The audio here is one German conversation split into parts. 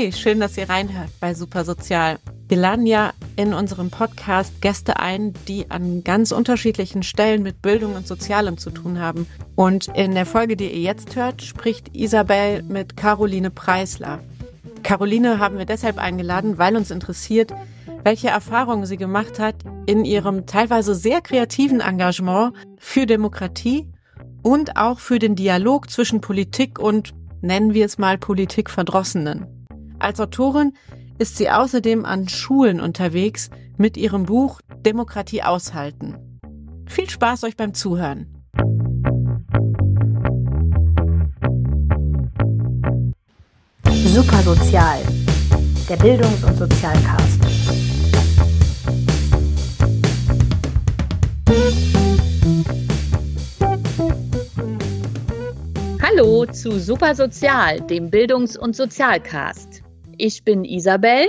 Hey, schön, dass ihr reinhört bei Super Sozial. Wir laden ja in unserem Podcast Gäste ein, die an ganz unterschiedlichen Stellen mit Bildung und Sozialem zu tun haben. Und in der Folge, die ihr jetzt hört, spricht Isabel mit Caroline Preisler. Caroline haben wir deshalb eingeladen, weil uns interessiert, welche Erfahrungen sie gemacht hat in ihrem teilweise sehr kreativen Engagement für Demokratie und auch für den Dialog zwischen Politik und, nennen wir es mal, Politikverdrossenen. Als Autorin ist sie außerdem an Schulen unterwegs mit ihrem Buch Demokratie aushalten. Viel Spaß euch beim Zuhören. Super Sozial, der Bildungs- und Sozialcast. Hallo zu Super Sozial, dem Bildungs- und Sozialcast. Ich bin Isabel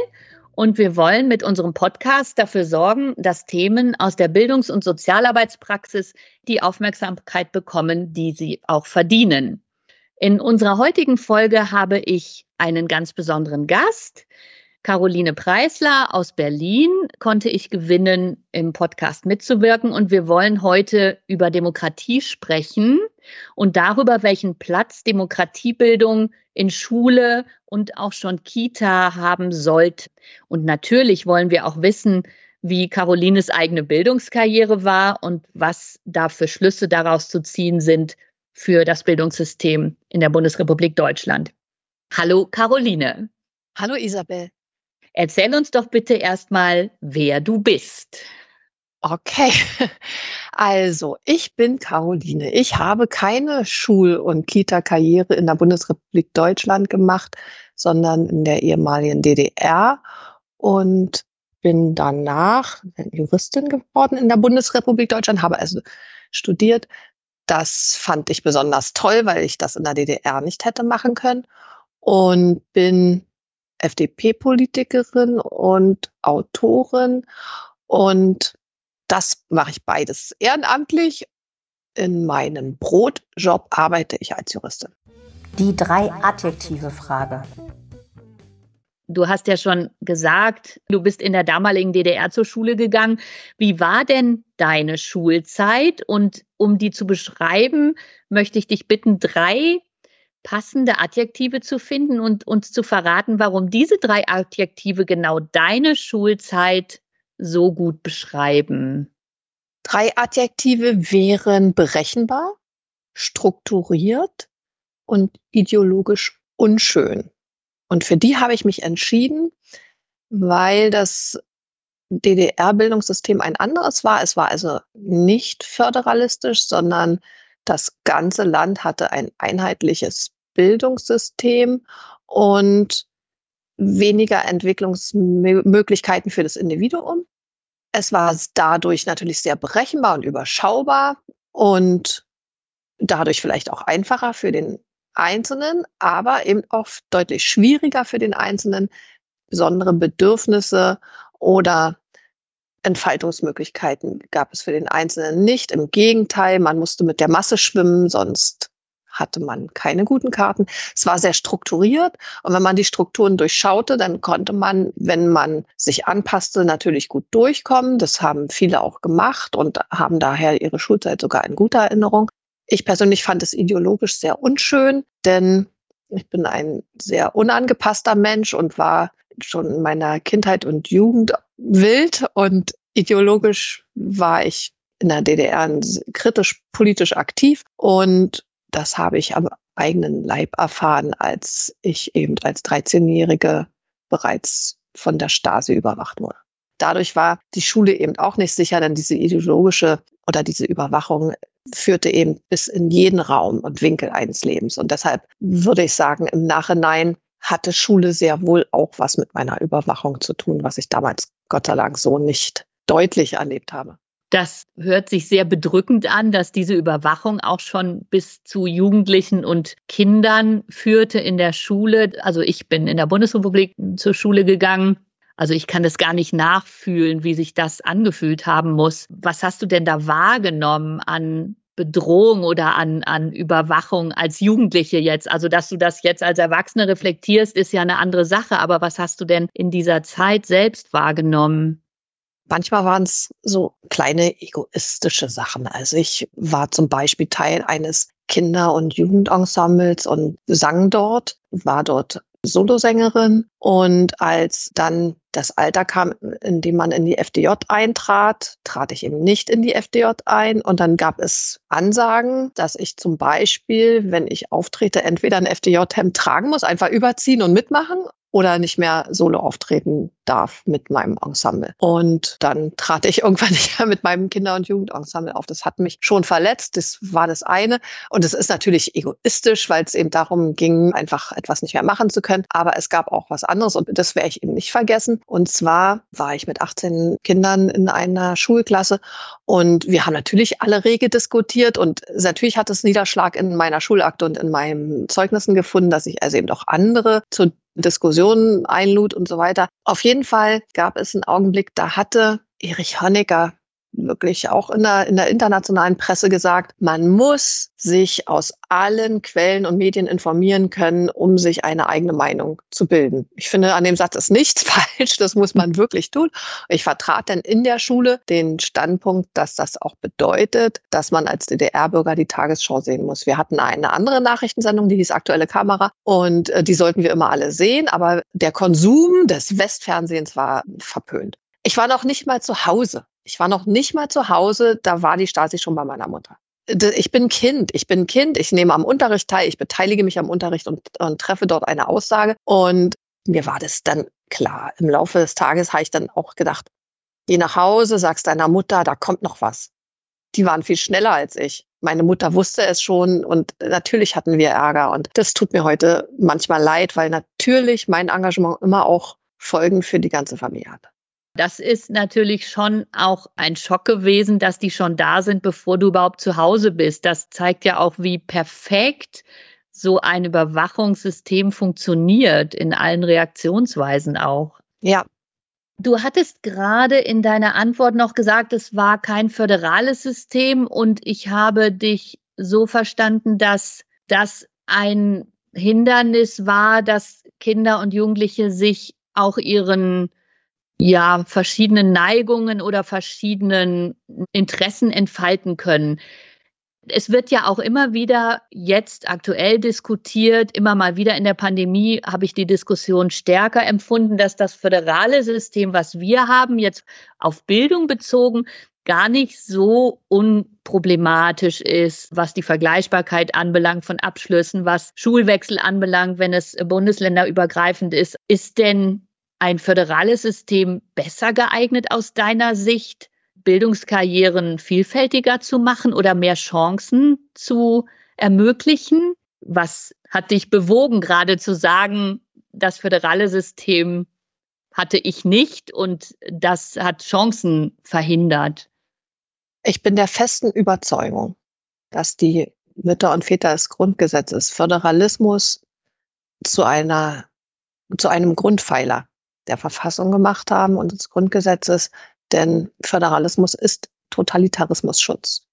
und wir wollen mit unserem Podcast dafür sorgen, dass Themen aus der Bildungs- und Sozialarbeitspraxis die Aufmerksamkeit bekommen, die sie auch verdienen. In unserer heutigen Folge habe ich einen ganz besonderen Gast. Caroline Preisler aus Berlin konnte ich gewinnen, im Podcast mitzuwirken. Und wir wollen heute über Demokratie sprechen und darüber, welchen Platz Demokratiebildung in Schule und auch schon Kita haben sollte. Und natürlich wollen wir auch wissen, wie Carolines eigene Bildungskarriere war und was da für Schlüsse daraus zu ziehen sind für das Bildungssystem in der Bundesrepublik Deutschland. Hallo Caroline. Hallo Isabel. Erzähl uns doch bitte erstmal, wer du bist. Okay, also ich bin Caroline. Ich habe keine Schul- und Kita-Karriere in der Bundesrepublik Deutschland gemacht, sondern in der ehemaligen DDR und bin danach Juristin geworden in der Bundesrepublik Deutschland, habe also studiert. Das fand ich besonders toll, weil ich das in der DDR nicht hätte machen können und bin FDP-Politikerin und Autorin. Und das mache ich beides ehrenamtlich. In meinem Brotjob arbeite ich als Juristin. Die drei Adjektive Frage. Du hast ja schon gesagt, du bist in der damaligen DDR zur Schule gegangen. Wie war denn deine Schulzeit? Und um die zu beschreiben, möchte ich dich bitten, drei passende Adjektive zu finden und uns zu verraten, warum diese drei Adjektive genau deine Schulzeit so gut beschreiben. Drei Adjektive wären berechenbar, strukturiert und ideologisch unschön. Und für die habe ich mich entschieden, weil das DDR-Bildungssystem ein anderes war. Es war also nicht föderalistisch, sondern das ganze Land hatte ein einheitliches Bildungssystem und weniger Entwicklungsmöglichkeiten für das Individuum. Es war dadurch natürlich sehr berechenbar und überschaubar und dadurch vielleicht auch einfacher für den Einzelnen, aber eben auch deutlich schwieriger für den Einzelnen, besondere Bedürfnisse oder Entfaltungsmöglichkeiten gab es für den Einzelnen nicht. Im Gegenteil, man musste mit der Masse schwimmen, sonst hatte man keine guten Karten. Es war sehr strukturiert und wenn man die Strukturen durchschaute, dann konnte man, wenn man sich anpasste, natürlich gut durchkommen. Das haben viele auch gemacht und haben daher ihre Schulzeit sogar in guter Erinnerung. Ich persönlich fand es ideologisch sehr unschön, denn ich bin ein sehr unangepasster Mensch und war schon in meiner Kindheit und Jugend wild und ideologisch war ich in der DDR kritisch politisch aktiv und das habe ich am eigenen Leib erfahren, als ich eben als 13-Jährige bereits von der Stasi überwacht wurde. Dadurch war die Schule eben auch nicht sicher, denn diese ideologische oder diese Überwachung führte eben bis in jeden Raum und Winkel eines Lebens. Und deshalb würde ich sagen, im Nachhinein hatte Schule sehr wohl auch was mit meiner Überwachung zu tun, was ich damals Gott sei Dank so nicht deutlich erlebt habe. Das hört sich sehr bedrückend an, dass diese Überwachung auch schon bis zu Jugendlichen und Kindern führte in der Schule. Also ich bin in der Bundesrepublik zur Schule gegangen. Also ich kann das gar nicht nachfühlen, wie sich das angefühlt haben muss. Was hast du denn da wahrgenommen an Bedrohung oder an, an Überwachung als Jugendliche jetzt? Also, dass du das jetzt als Erwachsene reflektierst, ist ja eine andere Sache. Aber was hast du denn in dieser Zeit selbst wahrgenommen? Manchmal waren es so kleine egoistische Sachen. Also ich war zum Beispiel Teil eines Kinder- und Jugendensembles und sang dort, war dort Solosängerin. Und als dann das Alter kam, in dem man in die FDJ eintrat, trat ich eben nicht in die FDJ ein. Und dann gab es Ansagen, dass ich zum Beispiel, wenn ich auftrete, entweder ein FDJ-Hemd tragen muss, einfach überziehen und mitmachen oder nicht mehr solo auftreten darf mit meinem Ensemble. Und dann trat ich irgendwann nicht mehr mit meinem Kinder- und Jugendensemble auf. Das hat mich schon verletzt. Das war das eine. Und es ist natürlich egoistisch, weil es eben darum ging, einfach etwas nicht mehr machen zu können. Aber es gab auch was anderes und das werde ich eben nicht vergessen. Und zwar war ich mit 18 Kindern in einer Schulklasse und wir haben natürlich alle rege diskutiert und natürlich hat es Niederschlag in meiner Schulakte und in meinen Zeugnissen gefunden, dass ich also eben auch andere zu Diskussionen einlud und so weiter. Auf jeden Fall gab es einen Augenblick, da hatte Erich Honecker wirklich auch in der, in der internationalen Presse gesagt, man muss sich aus allen Quellen und Medien informieren können, um sich eine eigene Meinung zu bilden. Ich finde, an dem Satz ist nichts falsch, das muss man wirklich tun. Ich vertrat dann in der Schule den Standpunkt, dass das auch bedeutet, dass man als DDR-Bürger die Tagesschau sehen muss. Wir hatten eine andere Nachrichtensendung, die hieß Aktuelle Kamera und äh, die sollten wir immer alle sehen, aber der Konsum des Westfernsehens war verpönt. Ich war noch nicht mal zu Hause. Ich war noch nicht mal zu Hause, da war die Stasi schon bei meiner Mutter. Ich bin Kind, ich bin Kind, ich nehme am Unterricht teil, ich beteilige mich am Unterricht und, und treffe dort eine Aussage. Und mir war das dann klar. Im Laufe des Tages habe ich dann auch gedacht, geh nach Hause, sagst deiner Mutter, da kommt noch was. Die waren viel schneller als ich. Meine Mutter wusste es schon und natürlich hatten wir Ärger. Und das tut mir heute manchmal leid, weil natürlich mein Engagement immer auch Folgen für die ganze Familie hat. Das ist natürlich schon auch ein Schock gewesen, dass die schon da sind, bevor du überhaupt zu Hause bist. Das zeigt ja auch, wie perfekt so ein Überwachungssystem funktioniert, in allen Reaktionsweisen auch. Ja. Du hattest gerade in deiner Antwort noch gesagt, es war kein föderales System und ich habe dich so verstanden, dass das ein Hindernis war, dass Kinder und Jugendliche sich auch ihren ja, verschiedenen Neigungen oder verschiedenen Interessen entfalten können. Es wird ja auch immer wieder jetzt aktuell diskutiert, immer mal wieder in der Pandemie habe ich die Diskussion stärker empfunden, dass das föderale System, was wir haben, jetzt auf Bildung bezogen, gar nicht so unproblematisch ist, was die Vergleichbarkeit anbelangt von Abschlüssen, was Schulwechsel anbelangt, wenn es bundesländerübergreifend ist. Ist denn ein föderales System besser geeignet aus deiner Sicht, Bildungskarrieren vielfältiger zu machen oder mehr Chancen zu ermöglichen? Was hat dich bewogen, gerade zu sagen, das föderale System hatte ich nicht und das hat Chancen verhindert? Ich bin der festen Überzeugung, dass die Mütter und Väter des Grundgesetzes Föderalismus zu einer, zu einem Grundpfeiler der Verfassung gemacht haben und des Grundgesetzes, denn Föderalismus ist Totalitarismusschutz.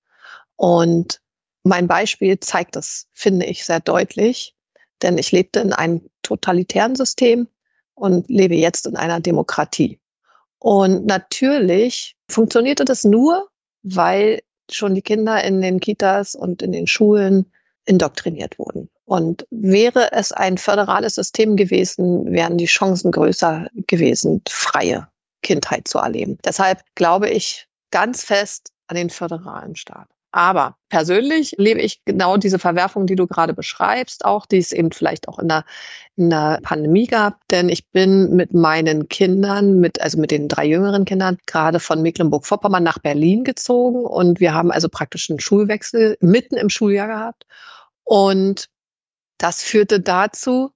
Und mein Beispiel zeigt das, finde ich, sehr deutlich, denn ich lebte in einem totalitären System und lebe jetzt in einer Demokratie. Und natürlich funktionierte das nur, weil schon die Kinder in den Kitas und in den Schulen indoktriniert wurden. Und wäre es ein föderales System gewesen, wären die Chancen größer gewesen, freie Kindheit zu erleben. Deshalb glaube ich ganz fest an den föderalen Staat. Aber persönlich lebe ich genau diese Verwerfung, die du gerade beschreibst, auch die es eben vielleicht auch in der, in der Pandemie gab. Denn ich bin mit meinen Kindern, mit, also mit den drei jüngeren Kindern, gerade von Mecklenburg-Vorpommern nach Berlin gezogen. Und wir haben also praktisch einen Schulwechsel mitten im Schuljahr gehabt. Und das führte dazu,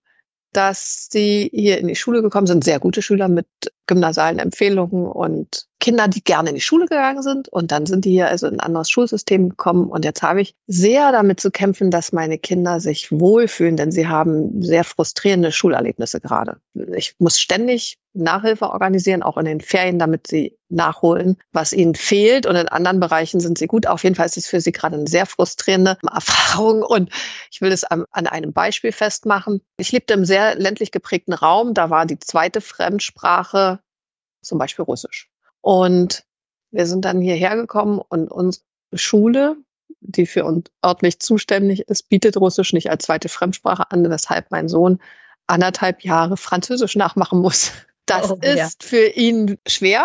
dass sie hier in die Schule gekommen sind, sehr gute Schüler mit gymnasialen Empfehlungen und Kinder, die gerne in die Schule gegangen sind. Und dann sind die hier also in ein anderes Schulsystem gekommen. Und jetzt habe ich sehr damit zu kämpfen, dass meine Kinder sich wohlfühlen, denn sie haben sehr frustrierende Schulerlebnisse gerade. Ich muss ständig Nachhilfe organisieren, auch in den Ferien, damit sie nachholen, was ihnen fehlt. Und in anderen Bereichen sind sie gut. Auf jeden Fall ist es für sie gerade eine sehr frustrierende Erfahrung. Und ich will es an, an einem Beispiel festmachen. Ich lebte im sehr ländlich geprägten Raum. Da war die zweite Fremdsprache zum Beispiel Russisch. Und wir sind dann hierher gekommen und unsere Schule, die für uns örtlich zuständig ist, bietet Russisch nicht als zweite Fremdsprache an, weshalb mein Sohn anderthalb Jahre Französisch nachmachen muss. Das oh, ist ja. für ihn schwer.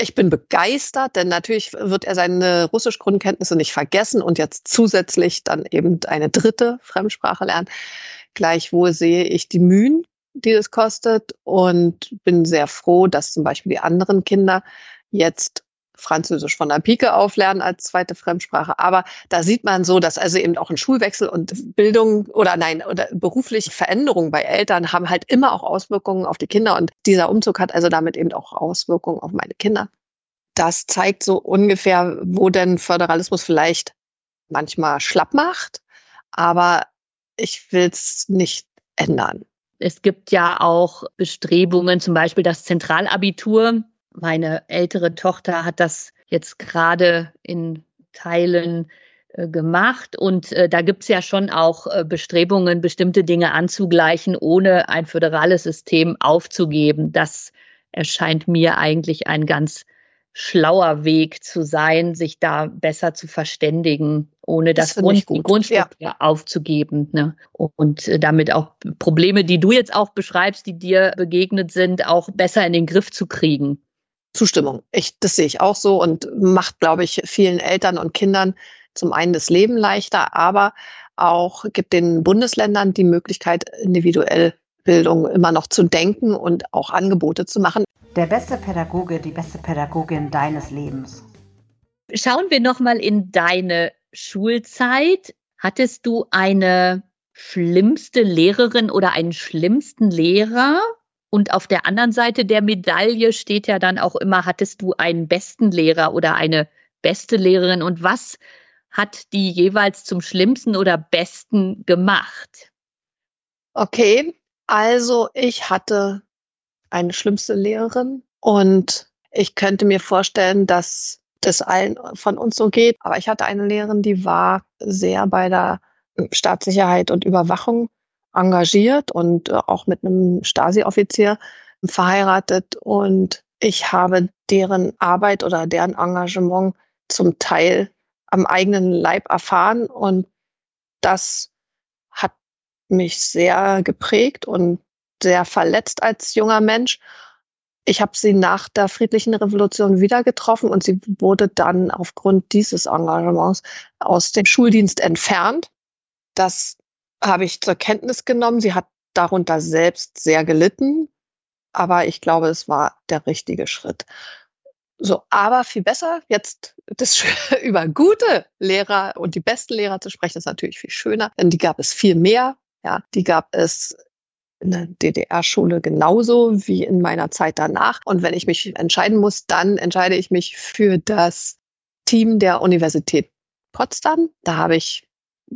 Ich bin begeistert, denn natürlich wird er seine Russisch-Grundkenntnisse nicht vergessen und jetzt zusätzlich dann eben eine dritte Fremdsprache lernen. Gleichwohl sehe ich die Mühen, die es kostet und bin sehr froh, dass zum Beispiel die anderen Kinder jetzt Französisch von der Pike auflernen als zweite Fremdsprache. Aber da sieht man so, dass also eben auch ein Schulwechsel und Bildung oder nein, oder berufliche Veränderungen bei Eltern haben halt immer auch Auswirkungen auf die Kinder. Und dieser Umzug hat also damit eben auch Auswirkungen auf meine Kinder. Das zeigt so ungefähr, wo denn Föderalismus vielleicht manchmal schlapp macht. Aber ich will es nicht ändern. Es gibt ja auch Bestrebungen, zum Beispiel das Zentralabitur meine ältere Tochter hat das jetzt gerade in Teilen äh, gemacht. Und äh, da gibt es ja schon auch äh, Bestrebungen, bestimmte Dinge anzugleichen, ohne ein föderales System aufzugeben. Das erscheint mir eigentlich ein ganz schlauer Weg zu sein, sich da besser zu verständigen, ohne das, das Grund, die Grundstruktur ja. aufzugeben. Ne? Und äh, damit auch Probleme, die du jetzt auch beschreibst, die dir begegnet sind, auch besser in den Griff zu kriegen. Zustimmung. Ich, das sehe ich auch so und macht, glaube ich, vielen Eltern und Kindern zum einen das Leben leichter, aber auch gibt den Bundesländern die Möglichkeit, individuell Bildung immer noch zu denken und auch Angebote zu machen. Der beste Pädagoge, die beste Pädagogin deines Lebens. Schauen wir nochmal in deine Schulzeit. Hattest du eine schlimmste Lehrerin oder einen schlimmsten Lehrer? Und auf der anderen Seite der Medaille steht ja dann auch immer, hattest du einen besten Lehrer oder eine beste Lehrerin und was hat die jeweils zum schlimmsten oder besten gemacht? Okay, also ich hatte eine schlimmste Lehrerin und ich könnte mir vorstellen, dass das allen von uns so geht. Aber ich hatte eine Lehrerin, die war sehr bei der Staatssicherheit und Überwachung engagiert und äh, auch mit einem Stasi-Offizier verheiratet. Und ich habe deren Arbeit oder deren Engagement zum Teil am eigenen Leib erfahren. Und das hat mich sehr geprägt und sehr verletzt als junger Mensch. Ich habe sie nach der friedlichen Revolution wieder getroffen und sie wurde dann aufgrund dieses Engagements aus dem Schuldienst entfernt. Das habe ich zur Kenntnis genommen. Sie hat darunter selbst sehr gelitten, aber ich glaube, es war der richtige Schritt. So, aber viel besser, jetzt das über gute Lehrer und die besten Lehrer zu sprechen, ist natürlich viel schöner, denn die gab es viel mehr. Ja, die gab es in der DDR-Schule genauso wie in meiner Zeit danach. Und wenn ich mich entscheiden muss, dann entscheide ich mich für das Team der Universität Potsdam. Da habe ich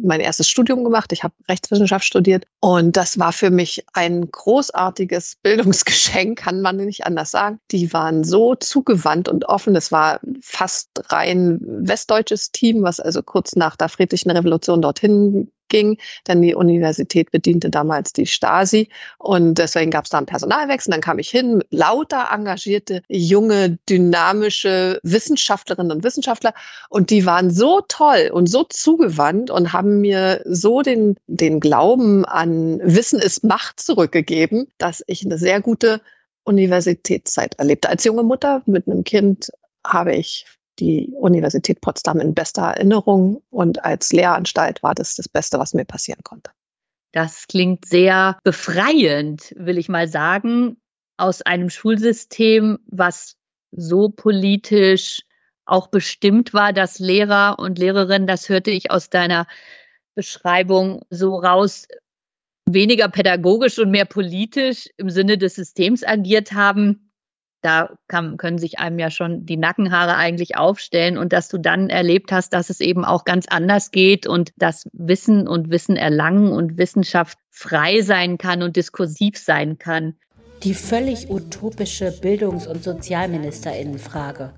mein erstes Studium gemacht. Ich habe Rechtswissenschaft studiert und das war für mich ein großartiges Bildungsgeschenk, kann man nicht anders sagen. Die waren so zugewandt und offen. Es war fast rein westdeutsches Team, was also kurz nach der friedlichen Revolution dorthin ging, denn die Universität bediente damals die Stasi und deswegen gab es da einen Personalwechsel. Dann kam ich hin, lauter engagierte, junge, dynamische Wissenschaftlerinnen und Wissenschaftler und die waren so toll und so zugewandt und haben mir so den, den Glauben an Wissen ist Macht zurückgegeben, dass ich eine sehr gute Universitätszeit erlebte. Als junge Mutter mit einem Kind habe ich die Universität Potsdam in bester Erinnerung und als Lehranstalt war das das Beste, was mir passieren konnte. Das klingt sehr befreiend, will ich mal sagen, aus einem Schulsystem, was so politisch auch bestimmt war, dass Lehrer und Lehrerinnen, das hörte ich aus deiner Beschreibung so raus, weniger pädagogisch und mehr politisch im Sinne des Systems agiert haben da kann, können sich einem ja schon die Nackenhaare eigentlich aufstellen und dass du dann erlebt hast, dass es eben auch ganz anders geht und dass Wissen und Wissen erlangen und Wissenschaft frei sein kann und diskursiv sein kann. Die völlig utopische Bildungs- und Sozialministerinnenfrage.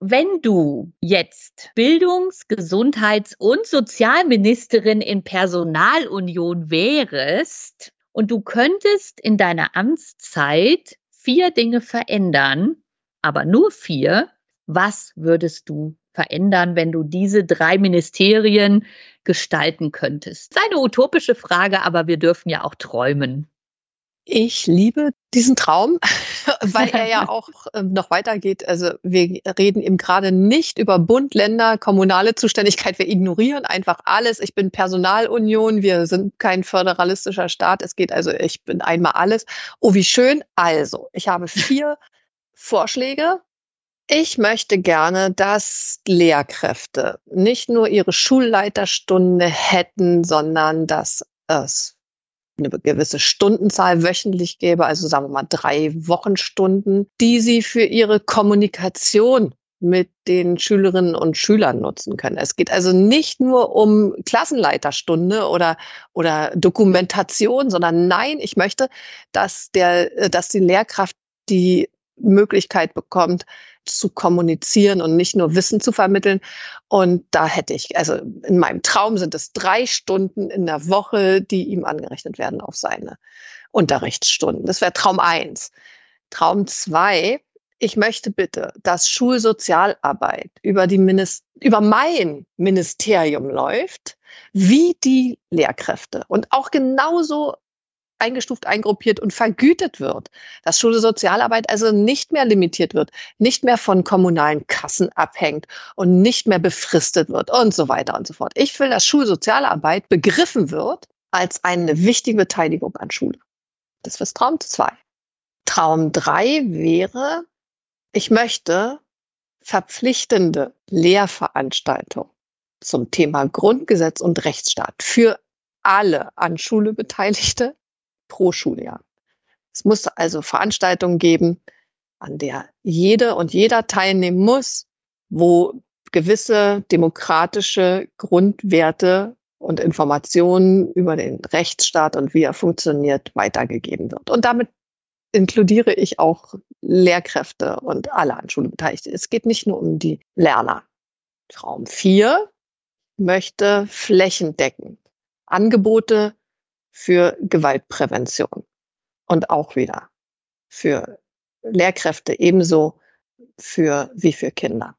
Wenn du jetzt Bildungs-, Gesundheits- und Sozialministerin in Personalunion wärst und du könntest in deiner Amtszeit vier Dinge verändern, aber nur vier, was würdest du verändern, wenn du diese drei Ministerien gestalten könntest? Das ist eine utopische Frage, aber wir dürfen ja auch träumen. Ich liebe diesen Traum, weil er ja auch ähm, noch weitergeht. Also wir reden eben gerade nicht über Bund, Länder, kommunale Zuständigkeit. Wir ignorieren einfach alles. Ich bin Personalunion. Wir sind kein föderalistischer Staat. Es geht also, ich bin einmal alles. Oh, wie schön. Also, ich habe vier Vorschläge. Ich möchte gerne, dass Lehrkräfte nicht nur ihre Schulleiterstunde hätten, sondern dass es eine gewisse Stundenzahl wöchentlich gäbe, also sagen wir mal drei Wochenstunden, die sie für ihre Kommunikation mit den Schülerinnen und Schülern nutzen können. Es geht also nicht nur um Klassenleiterstunde oder, oder Dokumentation, sondern nein, ich möchte, dass der, dass die Lehrkraft die Möglichkeit bekommt, zu kommunizieren und nicht nur Wissen zu vermitteln. Und da hätte ich, also in meinem Traum sind es drei Stunden in der Woche, die ihm angerechnet werden auf seine Unterrichtsstunden. Das wäre Traum eins. Traum zwei. Ich möchte bitte, dass Schulsozialarbeit über die Minist über mein Ministerium läuft, wie die Lehrkräfte und auch genauso eingestuft, eingruppiert und vergütet wird. Dass Schule Sozialarbeit also nicht mehr limitiert wird, nicht mehr von kommunalen Kassen abhängt und nicht mehr befristet wird und so weiter und so fort. Ich will, dass Schulsozialarbeit begriffen wird als eine wichtige Beteiligung an Schule. Das ist Traum zwei. Traum drei wäre, ich möchte verpflichtende Lehrveranstaltungen zum Thema Grundgesetz und Rechtsstaat für alle an Schule Beteiligte pro Schuljahr. Es muss also Veranstaltungen geben, an der jede und jeder teilnehmen muss, wo gewisse demokratische Grundwerte und Informationen über den Rechtsstaat und wie er funktioniert weitergegeben wird. Und damit inkludiere ich auch Lehrkräfte und alle an Schule Beteiligte. Es geht nicht nur um die Lerner. Traum 4 möchte flächendeckend Angebote für Gewaltprävention und auch wieder für Lehrkräfte ebenso für wie für Kinder.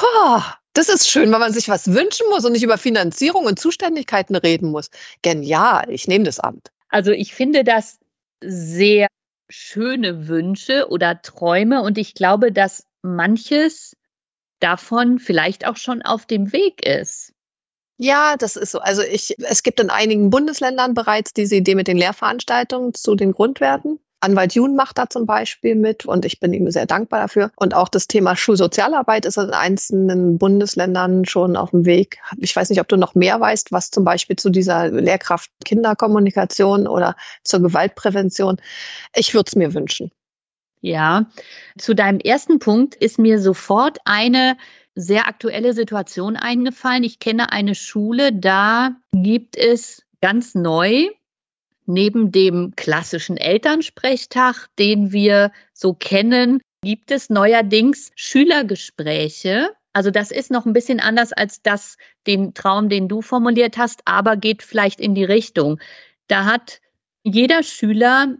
Oh, das ist schön, weil man sich was wünschen muss und nicht über Finanzierung und Zuständigkeiten reden muss. Genial, ich nehme das Amt. Also ich finde das sehr schöne Wünsche oder Träume und ich glaube, dass manches davon vielleicht auch schon auf dem Weg ist. Ja, das ist so. Also ich, es gibt in einigen Bundesländern bereits diese Idee mit den Lehrveranstaltungen zu den Grundwerten. Anwalt Jun macht da zum Beispiel mit und ich bin ihm sehr dankbar dafür. Und auch das Thema Schulsozialarbeit ist in einzelnen Bundesländern schon auf dem Weg. Ich weiß nicht, ob du noch mehr weißt, was zum Beispiel zu dieser Lehrkraft Kinderkommunikation oder zur Gewaltprävention. Ich würde es mir wünschen. Ja, zu deinem ersten Punkt ist mir sofort eine sehr aktuelle Situation eingefallen. Ich kenne eine Schule, da gibt es ganz neu neben dem klassischen Elternsprechtag, den wir so kennen, gibt es neuerdings Schülergespräche. Also das ist noch ein bisschen anders als das, den Traum, den du formuliert hast, aber geht vielleicht in die Richtung. Da hat jeder Schüler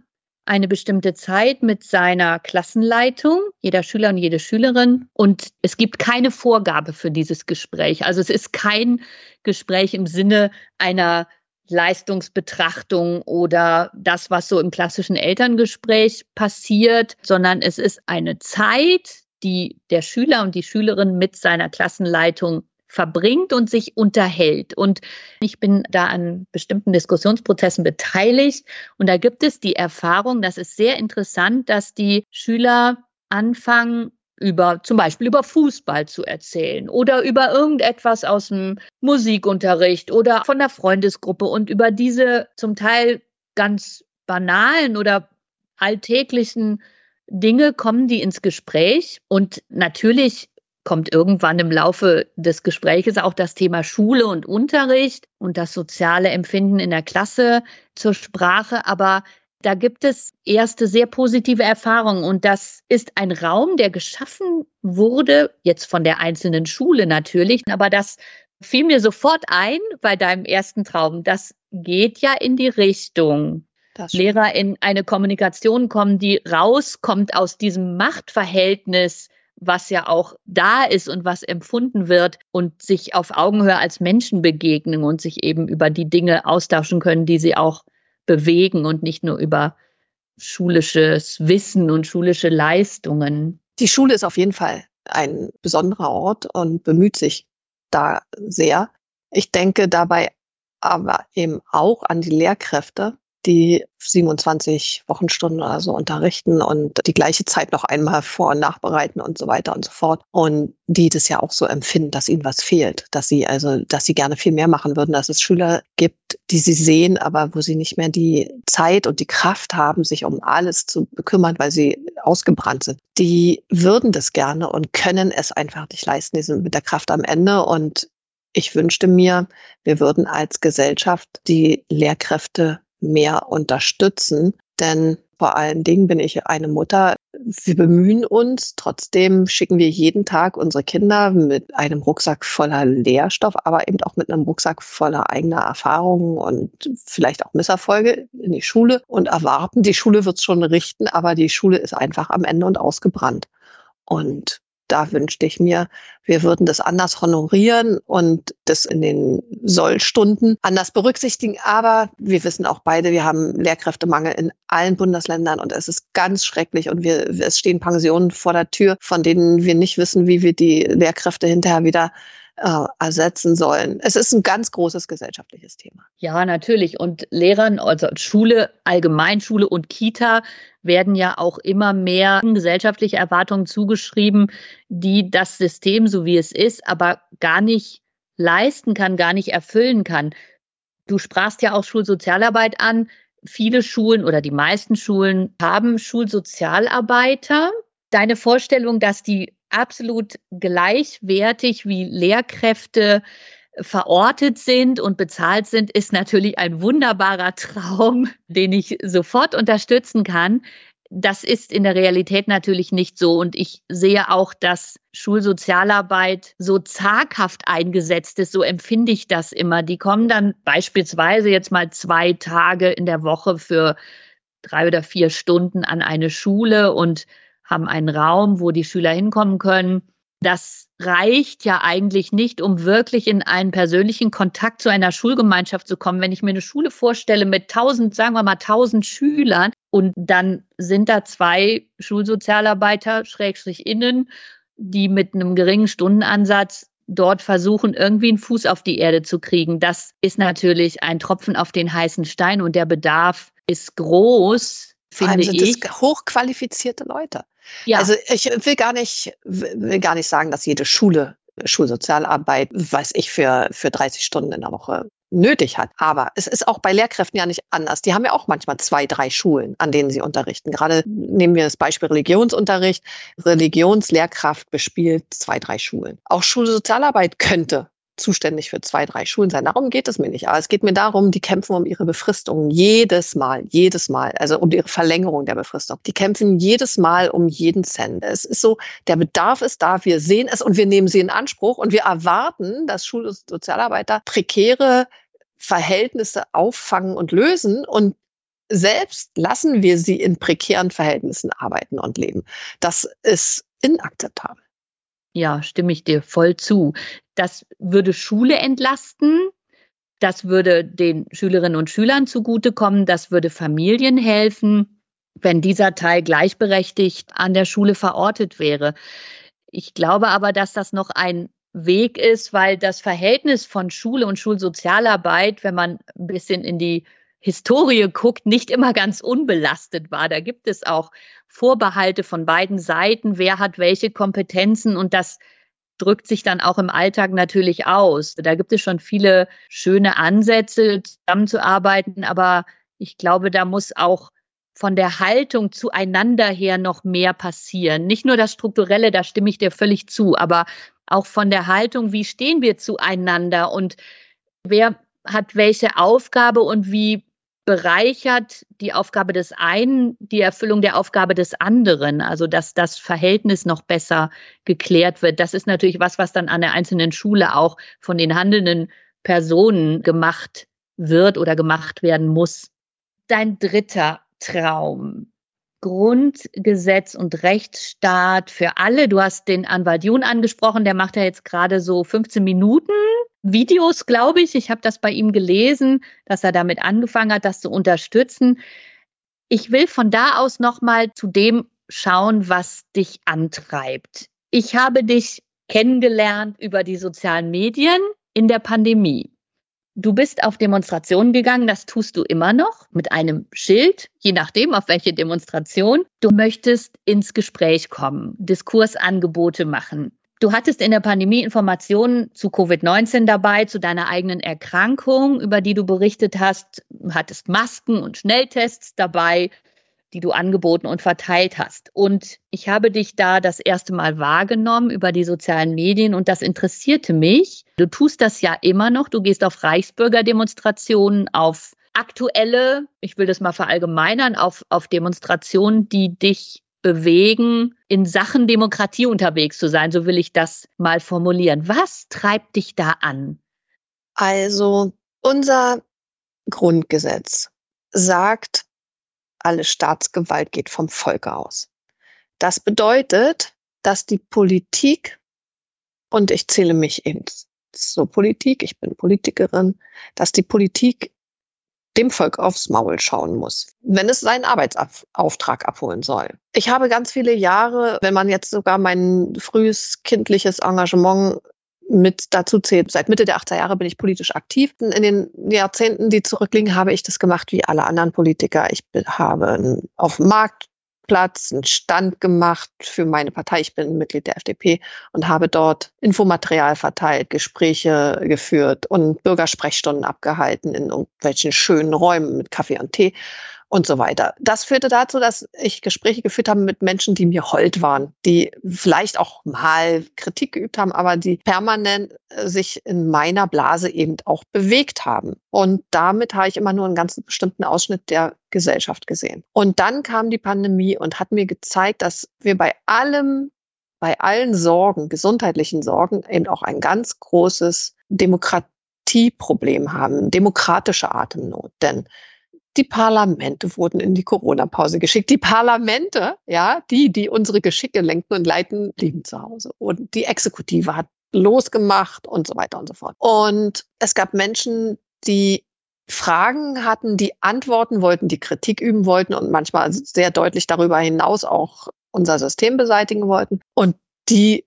eine bestimmte Zeit mit seiner Klassenleitung, jeder Schüler und jede Schülerin. Und es gibt keine Vorgabe für dieses Gespräch. Also es ist kein Gespräch im Sinne einer Leistungsbetrachtung oder das, was so im klassischen Elterngespräch passiert, sondern es ist eine Zeit, die der Schüler und die Schülerin mit seiner Klassenleitung verbringt und sich unterhält. Und ich bin da an bestimmten Diskussionsprozessen beteiligt. Und da gibt es die Erfahrung, das ist sehr interessant, dass die Schüler anfangen, über zum Beispiel über Fußball zu erzählen oder über irgendetwas aus dem Musikunterricht oder von der Freundesgruppe und über diese zum Teil ganz banalen oder alltäglichen Dinge kommen die ins Gespräch und natürlich kommt irgendwann im Laufe des Gespräches auch das Thema Schule und Unterricht und das soziale Empfinden in der Klasse zur Sprache. Aber Da gibt es erste sehr positive Erfahrungen und das ist ein Raum, der geschaffen wurde, jetzt von der einzelnen Schule natürlich, aber das fiel mir sofort ein bei deinem ersten Traum. Das geht ja in die Richtung. Lehrer in eine Kommunikation kommen, die rauskommt aus diesem Machtverhältnis, was ja auch da ist und was empfunden wird und sich auf Augenhöhe als Menschen begegnen und sich eben über die Dinge austauschen können, die sie auch bewegen und nicht nur über schulisches Wissen und schulische Leistungen. Die Schule ist auf jeden Fall ein besonderer Ort und bemüht sich da sehr. Ich denke dabei aber eben auch an die Lehrkräfte, die 27 Wochenstunden oder so unterrichten und die gleiche Zeit noch einmal vor- und nachbereiten und so weiter und so fort. Und die das ja auch so empfinden, dass ihnen was fehlt, dass sie also, dass sie gerne viel mehr machen würden, dass es Schüler gibt, die sie sehen, aber wo sie nicht mehr die Zeit und die Kraft haben, sich um alles zu bekümmern, weil sie ausgebrannt sind. Die würden das gerne und können es einfach nicht leisten. Die sind mit der Kraft am Ende und ich wünschte mir, wir würden als Gesellschaft die Lehrkräfte mehr unterstützen. Denn vor allen Dingen bin ich eine Mutter. Wir bemühen uns. Trotzdem schicken wir jeden Tag unsere Kinder mit einem Rucksack voller Lehrstoff, aber eben auch mit einem Rucksack voller eigener Erfahrungen und vielleicht auch Misserfolge in die Schule und erwarten, die Schule wird es schon richten, aber die Schule ist einfach am Ende und ausgebrannt. Und da wünschte ich mir, wir würden das anders honorieren und das in den Sollstunden anders berücksichtigen. Aber wir wissen auch beide, wir haben Lehrkräftemangel in allen Bundesländern und es ist ganz schrecklich und wir, es stehen Pensionen vor der Tür, von denen wir nicht wissen, wie wir die Lehrkräfte hinterher wieder äh, ersetzen sollen. Es ist ein ganz großes gesellschaftliches Thema. Ja, natürlich. Und Lehrern, also Schule, Allgemeinschule und Kita werden ja auch immer mehr gesellschaftliche Erwartungen zugeschrieben, die das System, so wie es ist, aber gar nicht leisten kann, gar nicht erfüllen kann. Du sprachst ja auch Schulsozialarbeit an. Viele Schulen oder die meisten Schulen haben Schulsozialarbeiter. Deine Vorstellung, dass die absolut gleichwertig wie Lehrkräfte verortet sind und bezahlt sind, ist natürlich ein wunderbarer Traum, den ich sofort unterstützen kann. Das ist in der Realität natürlich nicht so. Und ich sehe auch, dass Schulsozialarbeit so zaghaft eingesetzt ist. So empfinde ich das immer. Die kommen dann beispielsweise jetzt mal zwei Tage in der Woche für drei oder vier Stunden an eine Schule und haben einen Raum, wo die Schüler hinkommen können. Das reicht ja eigentlich nicht, um wirklich in einen persönlichen Kontakt zu einer Schulgemeinschaft zu kommen. Wenn ich mir eine Schule vorstelle mit tausend, sagen wir mal tausend Schülern und dann sind da zwei Schulsozialarbeiter, Schrägstrich innen, die mit einem geringen Stundenansatz dort versuchen, irgendwie einen Fuß auf die Erde zu kriegen. Das ist natürlich ein Tropfen auf den heißen Stein und der Bedarf ist groß, Vor allem sind ich. Das hochqualifizierte Leute. Ja. Also ich will gar nicht, will gar nicht sagen, dass jede Schule Schulsozialarbeit, weiß ich, für, für 30 Stunden in der Woche nötig hat. Aber es ist auch bei Lehrkräften ja nicht anders. Die haben ja auch manchmal zwei, drei Schulen, an denen sie unterrichten. Gerade nehmen wir das Beispiel Religionsunterricht. Religionslehrkraft bespielt zwei, drei Schulen. Auch Schulsozialarbeit könnte zuständig für zwei, drei Schulen sein. Darum geht es mir nicht. Aber es geht mir darum, die kämpfen um ihre Befristung jedes Mal, jedes Mal, also um ihre Verlängerung der Befristung. Die kämpfen jedes Mal um jeden Cent. Es ist so, der Bedarf ist da, wir sehen es und wir nehmen sie in Anspruch und wir erwarten, dass Schul- und Sozialarbeiter prekäre Verhältnisse auffangen und lösen und selbst lassen wir sie in prekären Verhältnissen arbeiten und leben. Das ist inakzeptabel. Ja, stimme ich dir voll zu. Das würde Schule entlasten. Das würde den Schülerinnen und Schülern zugutekommen. Das würde Familien helfen, wenn dieser Teil gleichberechtigt an der Schule verortet wäre. Ich glaube aber, dass das noch ein Weg ist, weil das Verhältnis von Schule und Schulsozialarbeit, wenn man ein bisschen in die Historie guckt, nicht immer ganz unbelastet war. Da gibt es auch Vorbehalte von beiden Seiten, wer hat welche Kompetenzen und das drückt sich dann auch im Alltag natürlich aus. Da gibt es schon viele schöne Ansätze, zusammenzuarbeiten, aber ich glaube, da muss auch von der Haltung zueinander her noch mehr passieren. Nicht nur das Strukturelle, da stimme ich dir völlig zu, aber auch von der Haltung, wie stehen wir zueinander und wer hat welche Aufgabe und wie bereichert die Aufgabe des einen die Erfüllung der Aufgabe des anderen, also dass das Verhältnis noch besser geklärt wird. Das ist natürlich was, was dann an der einzelnen Schule auch von den handelnden Personen gemacht wird oder gemacht werden muss. Dein dritter Traum. Grundgesetz und Rechtsstaat für alle. Du hast den Anwalt Jun angesprochen, der macht ja jetzt gerade so 15 Minuten Videos, glaube ich. Ich habe das bei ihm gelesen, dass er damit angefangen hat, das zu unterstützen. Ich will von da aus nochmal zu dem schauen, was dich antreibt. Ich habe dich kennengelernt über die sozialen Medien in der Pandemie. Du bist auf Demonstrationen gegangen, das tust du immer noch mit einem Schild, je nachdem, auf welche Demonstration. Du möchtest ins Gespräch kommen, Diskursangebote machen. Du hattest in der Pandemie Informationen zu Covid-19 dabei, zu deiner eigenen Erkrankung, über die du berichtet hast, hattest Masken und Schnelltests dabei, die du angeboten und verteilt hast. Und ich habe dich da das erste Mal wahrgenommen über die sozialen Medien und das interessierte mich. Du tust das ja immer noch. Du gehst auf Reichsbürgerdemonstrationen, auf aktuelle, ich will das mal verallgemeinern, auf, auf Demonstrationen, die dich bewegen, in Sachen Demokratie unterwegs zu sein, so will ich das mal formulieren. Was treibt dich da an? Also unser Grundgesetz sagt, alle Staatsgewalt geht vom Volke aus. Das bedeutet, dass die Politik, und ich zähle mich eben zur Politik, ich bin Politikerin, dass die Politik dem Volk aufs Maul schauen muss, wenn es seinen Arbeitsauftrag abholen soll. Ich habe ganz viele Jahre, wenn man jetzt sogar mein frühes kindliches Engagement mit dazu zählt. Seit Mitte der 80er Jahre bin ich politisch aktiv. In den Jahrzehnten, die zurückliegen, habe ich das gemacht wie alle anderen Politiker. Ich habe auf dem Markt Platz, einen Stand gemacht für meine Partei. Ich bin Mitglied der FDP und habe dort Infomaterial verteilt, Gespräche geführt und Bürgersprechstunden abgehalten in irgendwelchen schönen Räumen mit Kaffee und Tee und so weiter. Das führte dazu, dass ich Gespräche geführt habe mit Menschen, die mir hold waren, die vielleicht auch mal Kritik geübt haben, aber die permanent äh, sich in meiner Blase eben auch bewegt haben. Und damit habe ich immer nur einen ganz bestimmten Ausschnitt der Gesellschaft gesehen. Und dann kam die Pandemie und hat mir gezeigt, dass wir bei allem bei allen Sorgen, gesundheitlichen Sorgen, eben auch ein ganz großes Demokratieproblem haben, demokratische Atemnot. Denn die Parlamente wurden in die Corona-Pause geschickt. Die Parlamente, ja, die, die unsere Geschicke lenken und leiten, blieben zu Hause. Und die Exekutive hat losgemacht und so weiter und so fort. Und es gab Menschen, die Fragen hatten, die Antworten wollten, die Kritik üben wollten und manchmal sehr deutlich darüber hinaus auch unser System beseitigen wollten. Und die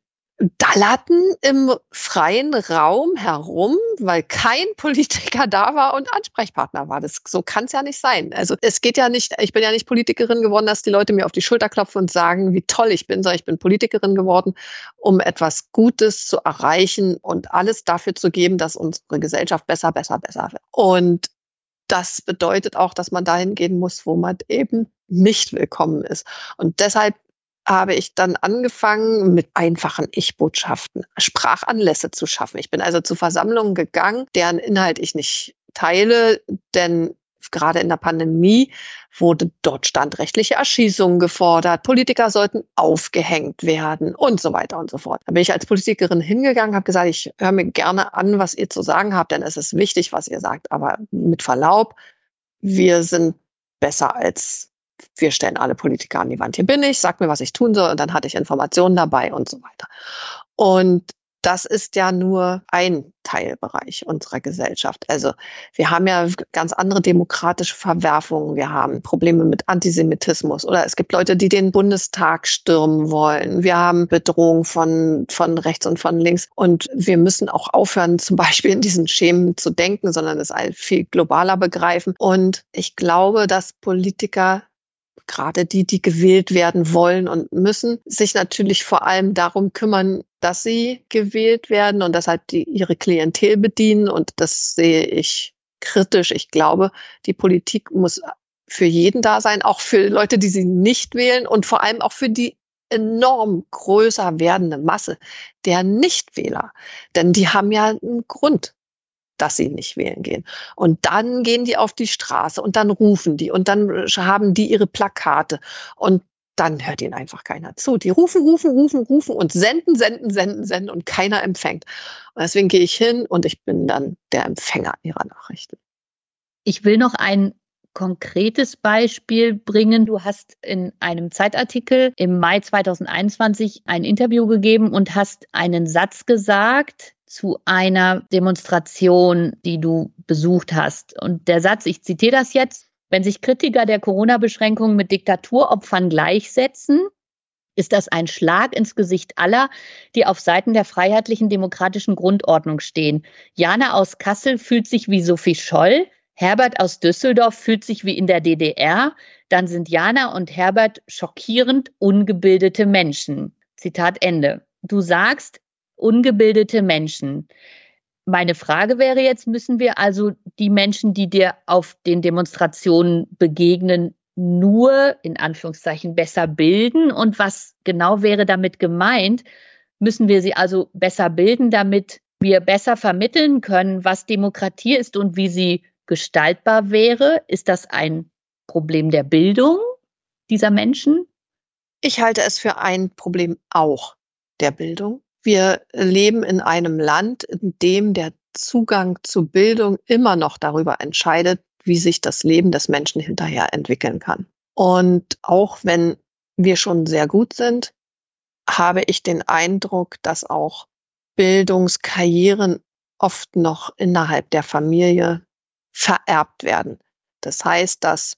dallerten im freien Raum herum, weil kein Politiker da war und Ansprechpartner war. Das, so kann es ja nicht sein. Also es geht ja nicht, ich bin ja nicht Politikerin geworden, dass die Leute mir auf die Schulter klopfen und sagen, wie toll ich bin, sondern ich bin Politikerin geworden, um etwas Gutes zu erreichen und alles dafür zu geben, dass unsere Gesellschaft besser, besser, besser wird. Und das bedeutet auch, dass man dahin gehen muss, wo man eben nicht willkommen ist. Und deshalb habe ich dann angefangen, mit einfachen Ich-Botschaften Sprachanlässe zu schaffen. Ich bin also zu Versammlungen gegangen, deren Inhalt ich nicht teile, denn gerade in der Pandemie wurde dort standrechtliche Erschießungen gefordert, Politiker sollten aufgehängt werden und so weiter und so fort. Da bin ich als Politikerin hingegangen, habe gesagt, ich höre mir gerne an, was ihr zu sagen habt, denn es ist wichtig, was ihr sagt. Aber mit Verlaub, wir sind besser als wir stellen alle Politiker an die Wand. Hier bin ich, sag mir, was ich tun soll und dann hatte ich Informationen dabei und so weiter. Und das ist ja nur ein Teilbereich unserer Gesellschaft. Also wir haben ja ganz andere demokratische Verwerfungen. Wir haben Probleme mit Antisemitismus oder es gibt Leute, die den Bundestag stürmen wollen. Wir haben Bedrohung von, von rechts und von links. Und wir müssen auch aufhören, zum Beispiel in diesen Schemen zu denken, sondern es viel globaler begreifen. Und ich glaube, dass Politiker gerade die, die gewählt werden wollen und müssen, sich natürlich vor allem darum kümmern, dass sie gewählt werden und deshalb die, ihre Klientel bedienen. Und das sehe ich kritisch. Ich glaube, die Politik muss für jeden da sein, auch für Leute, die sie nicht wählen und vor allem auch für die enorm größer werdende Masse der Nichtwähler. Denn die haben ja einen Grund, dass sie nicht wählen gehen. Und dann gehen die auf die Straße und dann rufen die und dann haben die ihre Plakate und dann hört ihnen einfach keiner zu. Die rufen, rufen, rufen, rufen und senden, senden, senden, senden und keiner empfängt. Und deswegen gehe ich hin und ich bin dann der Empfänger ihrer Nachrichten. Ich will noch ein konkretes Beispiel bringen. Du hast in einem Zeitartikel im Mai 2021 ein Interview gegeben und hast einen Satz gesagt zu einer Demonstration, die du besucht hast. Und der Satz, ich zitiere das jetzt, wenn sich Kritiker der Corona-Beschränkungen mit Diktaturopfern gleichsetzen, ist das ein Schlag ins Gesicht aller, die auf Seiten der freiheitlichen demokratischen Grundordnung stehen. Jana aus Kassel fühlt sich wie Sophie Scholl, Herbert aus Düsseldorf fühlt sich wie in der DDR, dann sind Jana und Herbert schockierend ungebildete Menschen. Zitat Ende. Du sagst ungebildete Menschen. Meine Frage wäre jetzt, müssen wir also die Menschen, die dir auf den Demonstrationen begegnen, nur in Anführungszeichen besser bilden? Und was genau wäre damit gemeint? Müssen wir sie also besser bilden, damit wir besser vermitteln können, was Demokratie ist und wie sie gestaltbar wäre? Ist das ein Problem der Bildung dieser Menschen? Ich halte es für ein Problem auch der Bildung. Wir leben in einem Land, in dem der Zugang zu Bildung immer noch darüber entscheidet, wie sich das Leben des Menschen hinterher entwickeln kann. Und auch wenn wir schon sehr gut sind, habe ich den Eindruck, dass auch Bildungskarrieren oft noch innerhalb der Familie vererbt werden. Das heißt, dass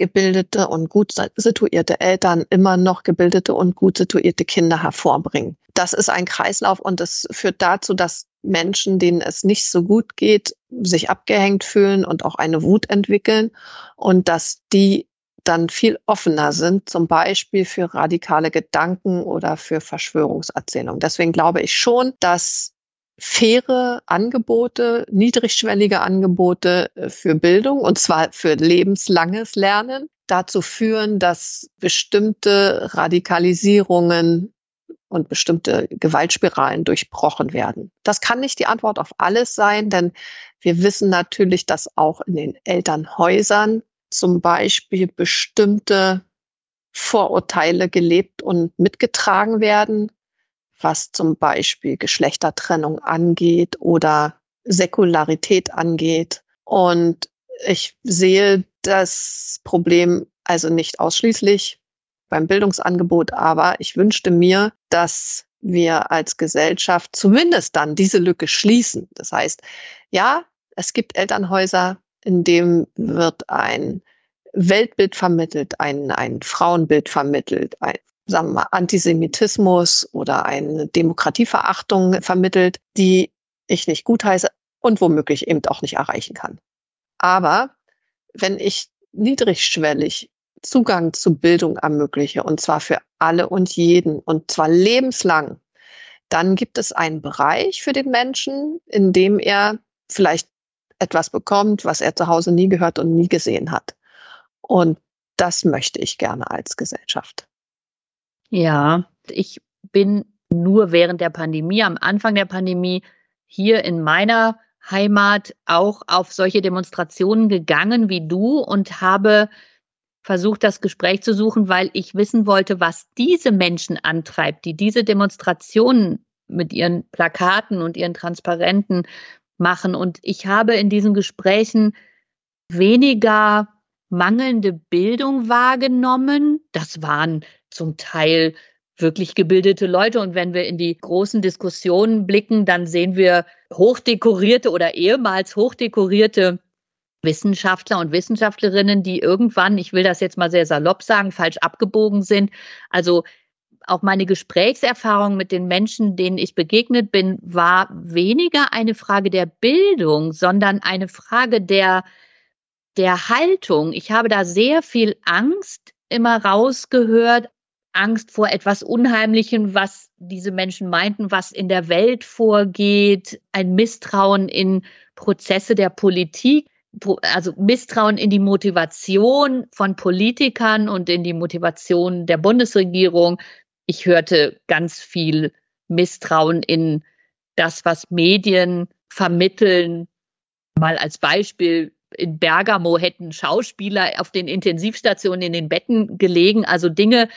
gebildete und gut situierte Eltern immer noch gebildete und gut situierte Kinder hervorbringen. Das ist ein Kreislauf und das führt dazu, dass Menschen, denen es nicht so gut geht, sich abgehängt fühlen und auch eine Wut entwickeln und dass die dann viel offener sind, zum Beispiel für radikale Gedanken oder für Verschwörungserzählungen. Deswegen glaube ich schon, dass faire Angebote, niedrigschwellige Angebote äh, für Bildung und zwar für lebenslanges Lernen dazu führen, dass bestimmte Radikalisierungen und bestimmte Gewaltspiralen durchbrochen werden. Das kann nicht die Antwort auf alles sein, denn wir wissen natürlich, dass auch in den Elternhäusern zum Beispiel bestimmte Vorurteile gelebt und mitgetragen werden, was zum Beispiel Geschlechtertrennung angeht oder Säkularität angeht. Und ich sehe das Problem also nicht ausschließlich beim Bildungsangebot, aber ich wünschte mir, dass wir als Gesellschaft zumindest dann diese Lücke schließen. Das heißt, ja, es gibt Elternhäuser, in dem wird ein Weltbild vermittelt, ein, ein Frauenbild vermittelt, ein sagen wir mal, Antisemitismus oder eine Demokratieverachtung vermittelt, die ich nicht gutheiße und womöglich eben auch nicht erreichen kann. Aber wenn ich niedrigschwellig Zugang zu Bildung ermögliche, und zwar für alle und jeden, und zwar lebenslang, dann gibt es einen Bereich für den Menschen, in dem er vielleicht etwas bekommt, was er zu Hause nie gehört und nie gesehen hat. Und das möchte ich gerne als Gesellschaft. Ja, ich bin nur während der Pandemie, am Anfang der Pandemie, hier in meiner Heimat auch auf solche Demonstrationen gegangen wie du und habe versucht, das Gespräch zu suchen, weil ich wissen wollte, was diese Menschen antreibt, die diese Demonstrationen mit ihren Plakaten und ihren Transparenten machen. Und ich habe in diesen Gesprächen weniger mangelnde Bildung wahrgenommen. Das waren zum Teil wirklich gebildete Leute. Und wenn wir in die großen Diskussionen blicken, dann sehen wir hochdekorierte oder ehemals hochdekorierte Wissenschaftler und Wissenschaftlerinnen, die irgendwann, ich will das jetzt mal sehr salopp sagen, falsch abgebogen sind. Also auch meine Gesprächserfahrung mit den Menschen, denen ich begegnet bin, war weniger eine Frage der Bildung, sondern eine Frage der, der Haltung. Ich habe da sehr viel Angst immer rausgehört, Angst vor etwas Unheimlichem, was diese Menschen meinten, was in der Welt vorgeht, ein Misstrauen in Prozesse der Politik, also Misstrauen in die Motivation von Politikern und in die Motivation der Bundesregierung. Ich hörte ganz viel Misstrauen in das, was Medien vermitteln, Mal als Beispiel, in Bergamo hätten Schauspieler auf den Intensivstationen in den Betten gelegen, also Dinge,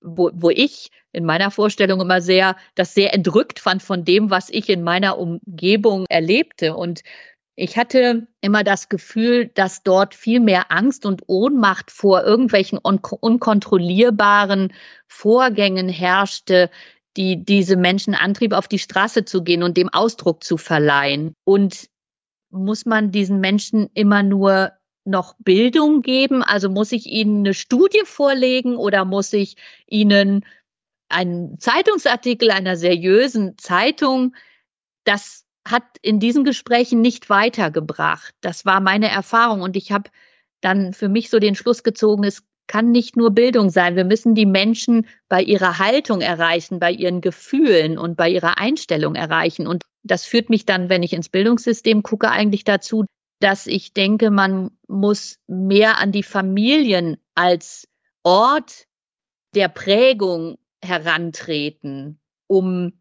wo, wo ich in meiner Vorstellung immer sehr, das sehr entrückt fand von dem, was ich in meiner Umgebung erlebte. Und ich hatte immer das Gefühl, dass dort viel mehr Angst und Ohnmacht vor irgendwelchen un unkontrollierbaren Vorgängen herrschte, die diese Menschen antrieb, auf die Straße zu gehen und dem Ausdruck zu verleihen. Und muss man diesen Menschen immer nur noch Bildung geben? Also muss ich ihnen eine Studie vorlegen oder muss ich ihnen einen Zeitungsartikel einer seriösen Zeitung? Das hat in diesen Gesprächen nicht weitergebracht. Das war meine Erfahrung und ich habe dann für mich so den Schluss gezogen, es kann nicht nur Bildung sein. Wir müssen die Menschen bei ihrer Haltung erreichen, bei ihren Gefühlen und bei ihrer Einstellung erreichen. Und das führt mich dann, wenn ich ins Bildungssystem gucke, eigentlich dazu, dass ich denke, man muss mehr an die Familien als Ort der Prägung herantreten, um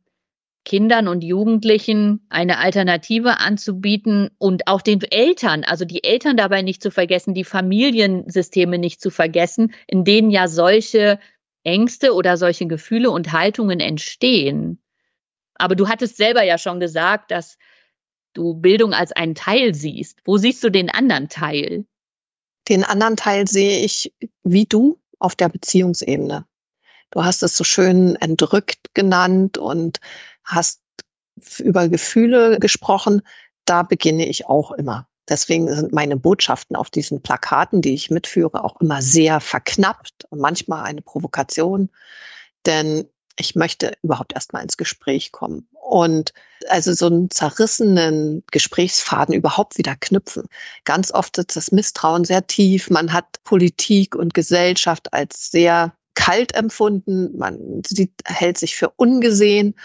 Kindern und Jugendlichen eine Alternative anzubieten und auch den Eltern, also die Eltern dabei nicht zu vergessen, die Familiensysteme nicht zu vergessen, in denen ja solche Ängste oder solche Gefühle und Haltungen entstehen. Aber du hattest selber ja schon gesagt, dass du Bildung als einen Teil siehst. Wo siehst du den anderen Teil? Den anderen Teil sehe ich wie du auf der Beziehungsebene. Du hast es so schön entrückt genannt und hast über Gefühle gesprochen. Da beginne ich auch immer. Deswegen sind meine Botschaften auf diesen Plakaten, die ich mitführe, auch immer sehr verknappt und manchmal eine Provokation. Denn ich möchte überhaupt erstmal ins Gespräch kommen und also so einen zerrissenen Gesprächsfaden überhaupt wieder knüpfen. Ganz oft ist das Misstrauen sehr tief. Man hat Politik und Gesellschaft als sehr kalt empfunden. Man sieht, hält sich für ungesehen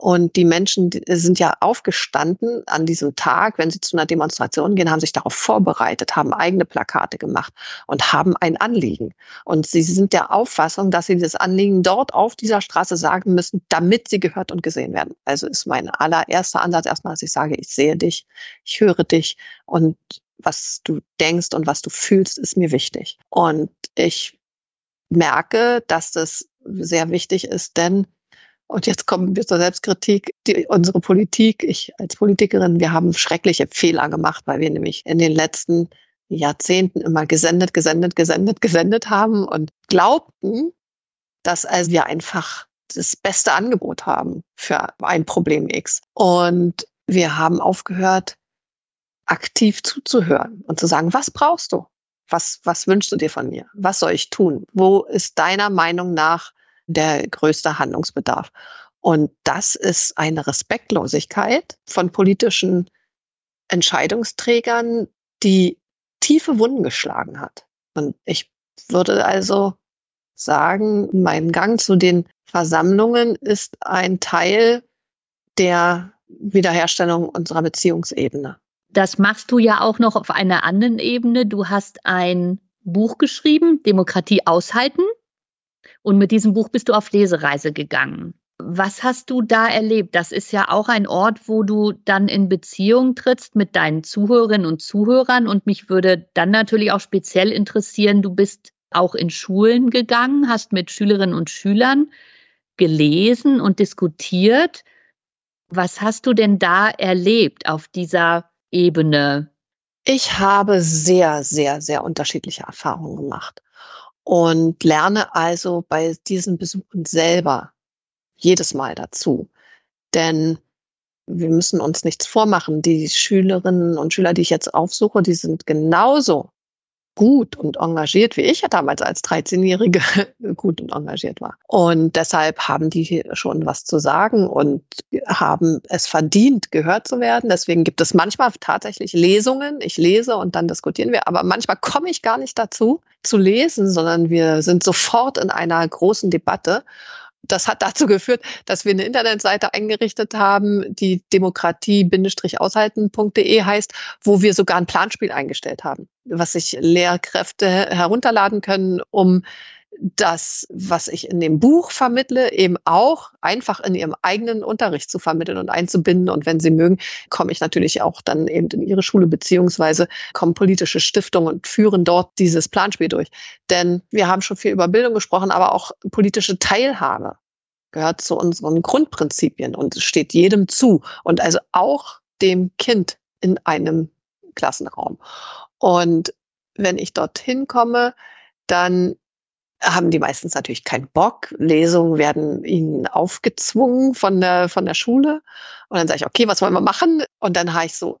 und die Menschen sind ja aufgestanden an diesem Tag, wenn sie zu einer Demonstration gehen, haben sich darauf vorbereitet, haben eigene Plakate gemacht und haben ein Anliegen. Und sie sind der Auffassung, dass sie das Anliegen dort auf dieser Straße sagen müssen, damit sie gehört und gesehen werden. Also ist mein allererster Ansatz erstmal, dass ich sage, ich sehe dich, ich höre dich und was du denkst und was du fühlst, ist mir wichtig. Und ich merke, dass das sehr wichtig ist, denn und jetzt kommen wir zur Selbstkritik. Die, unsere Politik, ich als Politikerin, wir haben schreckliche Fehler gemacht, weil wir nämlich in den letzten Jahrzehnten immer gesendet, gesendet, gesendet, gesendet haben und glaubten, dass also wir einfach das beste Angebot haben für ein Problem X. Und wir haben aufgehört, aktiv zuzuhören und zu sagen, was brauchst du? Was, was wünschst du dir von mir? Was soll ich tun? Wo ist deiner Meinung nach der größte Handlungsbedarf. Und das ist eine Respektlosigkeit von politischen Entscheidungsträgern, die tiefe Wunden geschlagen hat. Und ich würde also sagen, mein Gang zu den Versammlungen ist ein Teil der Wiederherstellung unserer Beziehungsebene. Das machst du ja auch noch auf einer anderen Ebene. Du hast ein Buch geschrieben, Demokratie aushalten. Und mit diesem Buch bist du auf Lesereise gegangen. Was hast du da erlebt? Das ist ja auch ein Ort, wo du dann in Beziehung trittst mit deinen Zuhörerinnen und Zuhörern. Und mich würde dann natürlich auch speziell interessieren, du bist auch in Schulen gegangen, hast mit Schülerinnen und Schülern gelesen und diskutiert. Was hast du denn da erlebt auf dieser Ebene? Ich habe sehr, sehr, sehr unterschiedliche Erfahrungen gemacht und lerne also bei diesen Besuchen selber jedes Mal dazu. Denn wir müssen uns nichts vormachen. Die Schülerinnen und Schüler, die ich jetzt aufsuche, die sind genauso gut und engagiert, wie ich ja damals als 13-Jährige gut und engagiert war. Und deshalb haben die schon was zu sagen und haben es verdient, gehört zu werden. Deswegen gibt es manchmal tatsächlich Lesungen. Ich lese und dann diskutieren wir. Aber manchmal komme ich gar nicht dazu zu lesen, sondern wir sind sofort in einer großen Debatte das hat dazu geführt, dass wir eine Internetseite eingerichtet haben, die demokratie-aushalten.de heißt, wo wir sogar ein Planspiel eingestellt haben, was sich Lehrkräfte herunterladen können, um das, was ich in dem Buch vermittle, eben auch einfach in ihrem eigenen Unterricht zu vermitteln und einzubinden. Und wenn sie mögen, komme ich natürlich auch dann eben in ihre Schule, beziehungsweise kommen politische Stiftungen und führen dort dieses Planspiel durch. Denn wir haben schon viel über Bildung gesprochen, aber auch politische Teilhabe gehört zu unseren Grundprinzipien und steht jedem zu. Und also auch dem Kind in einem Klassenraum. Und wenn ich dorthin komme, dann haben die meistens natürlich keinen Bock. Lesungen werden ihnen aufgezwungen von der, von der Schule. Und dann sage ich, okay, was wollen wir machen? Und dann habe ich so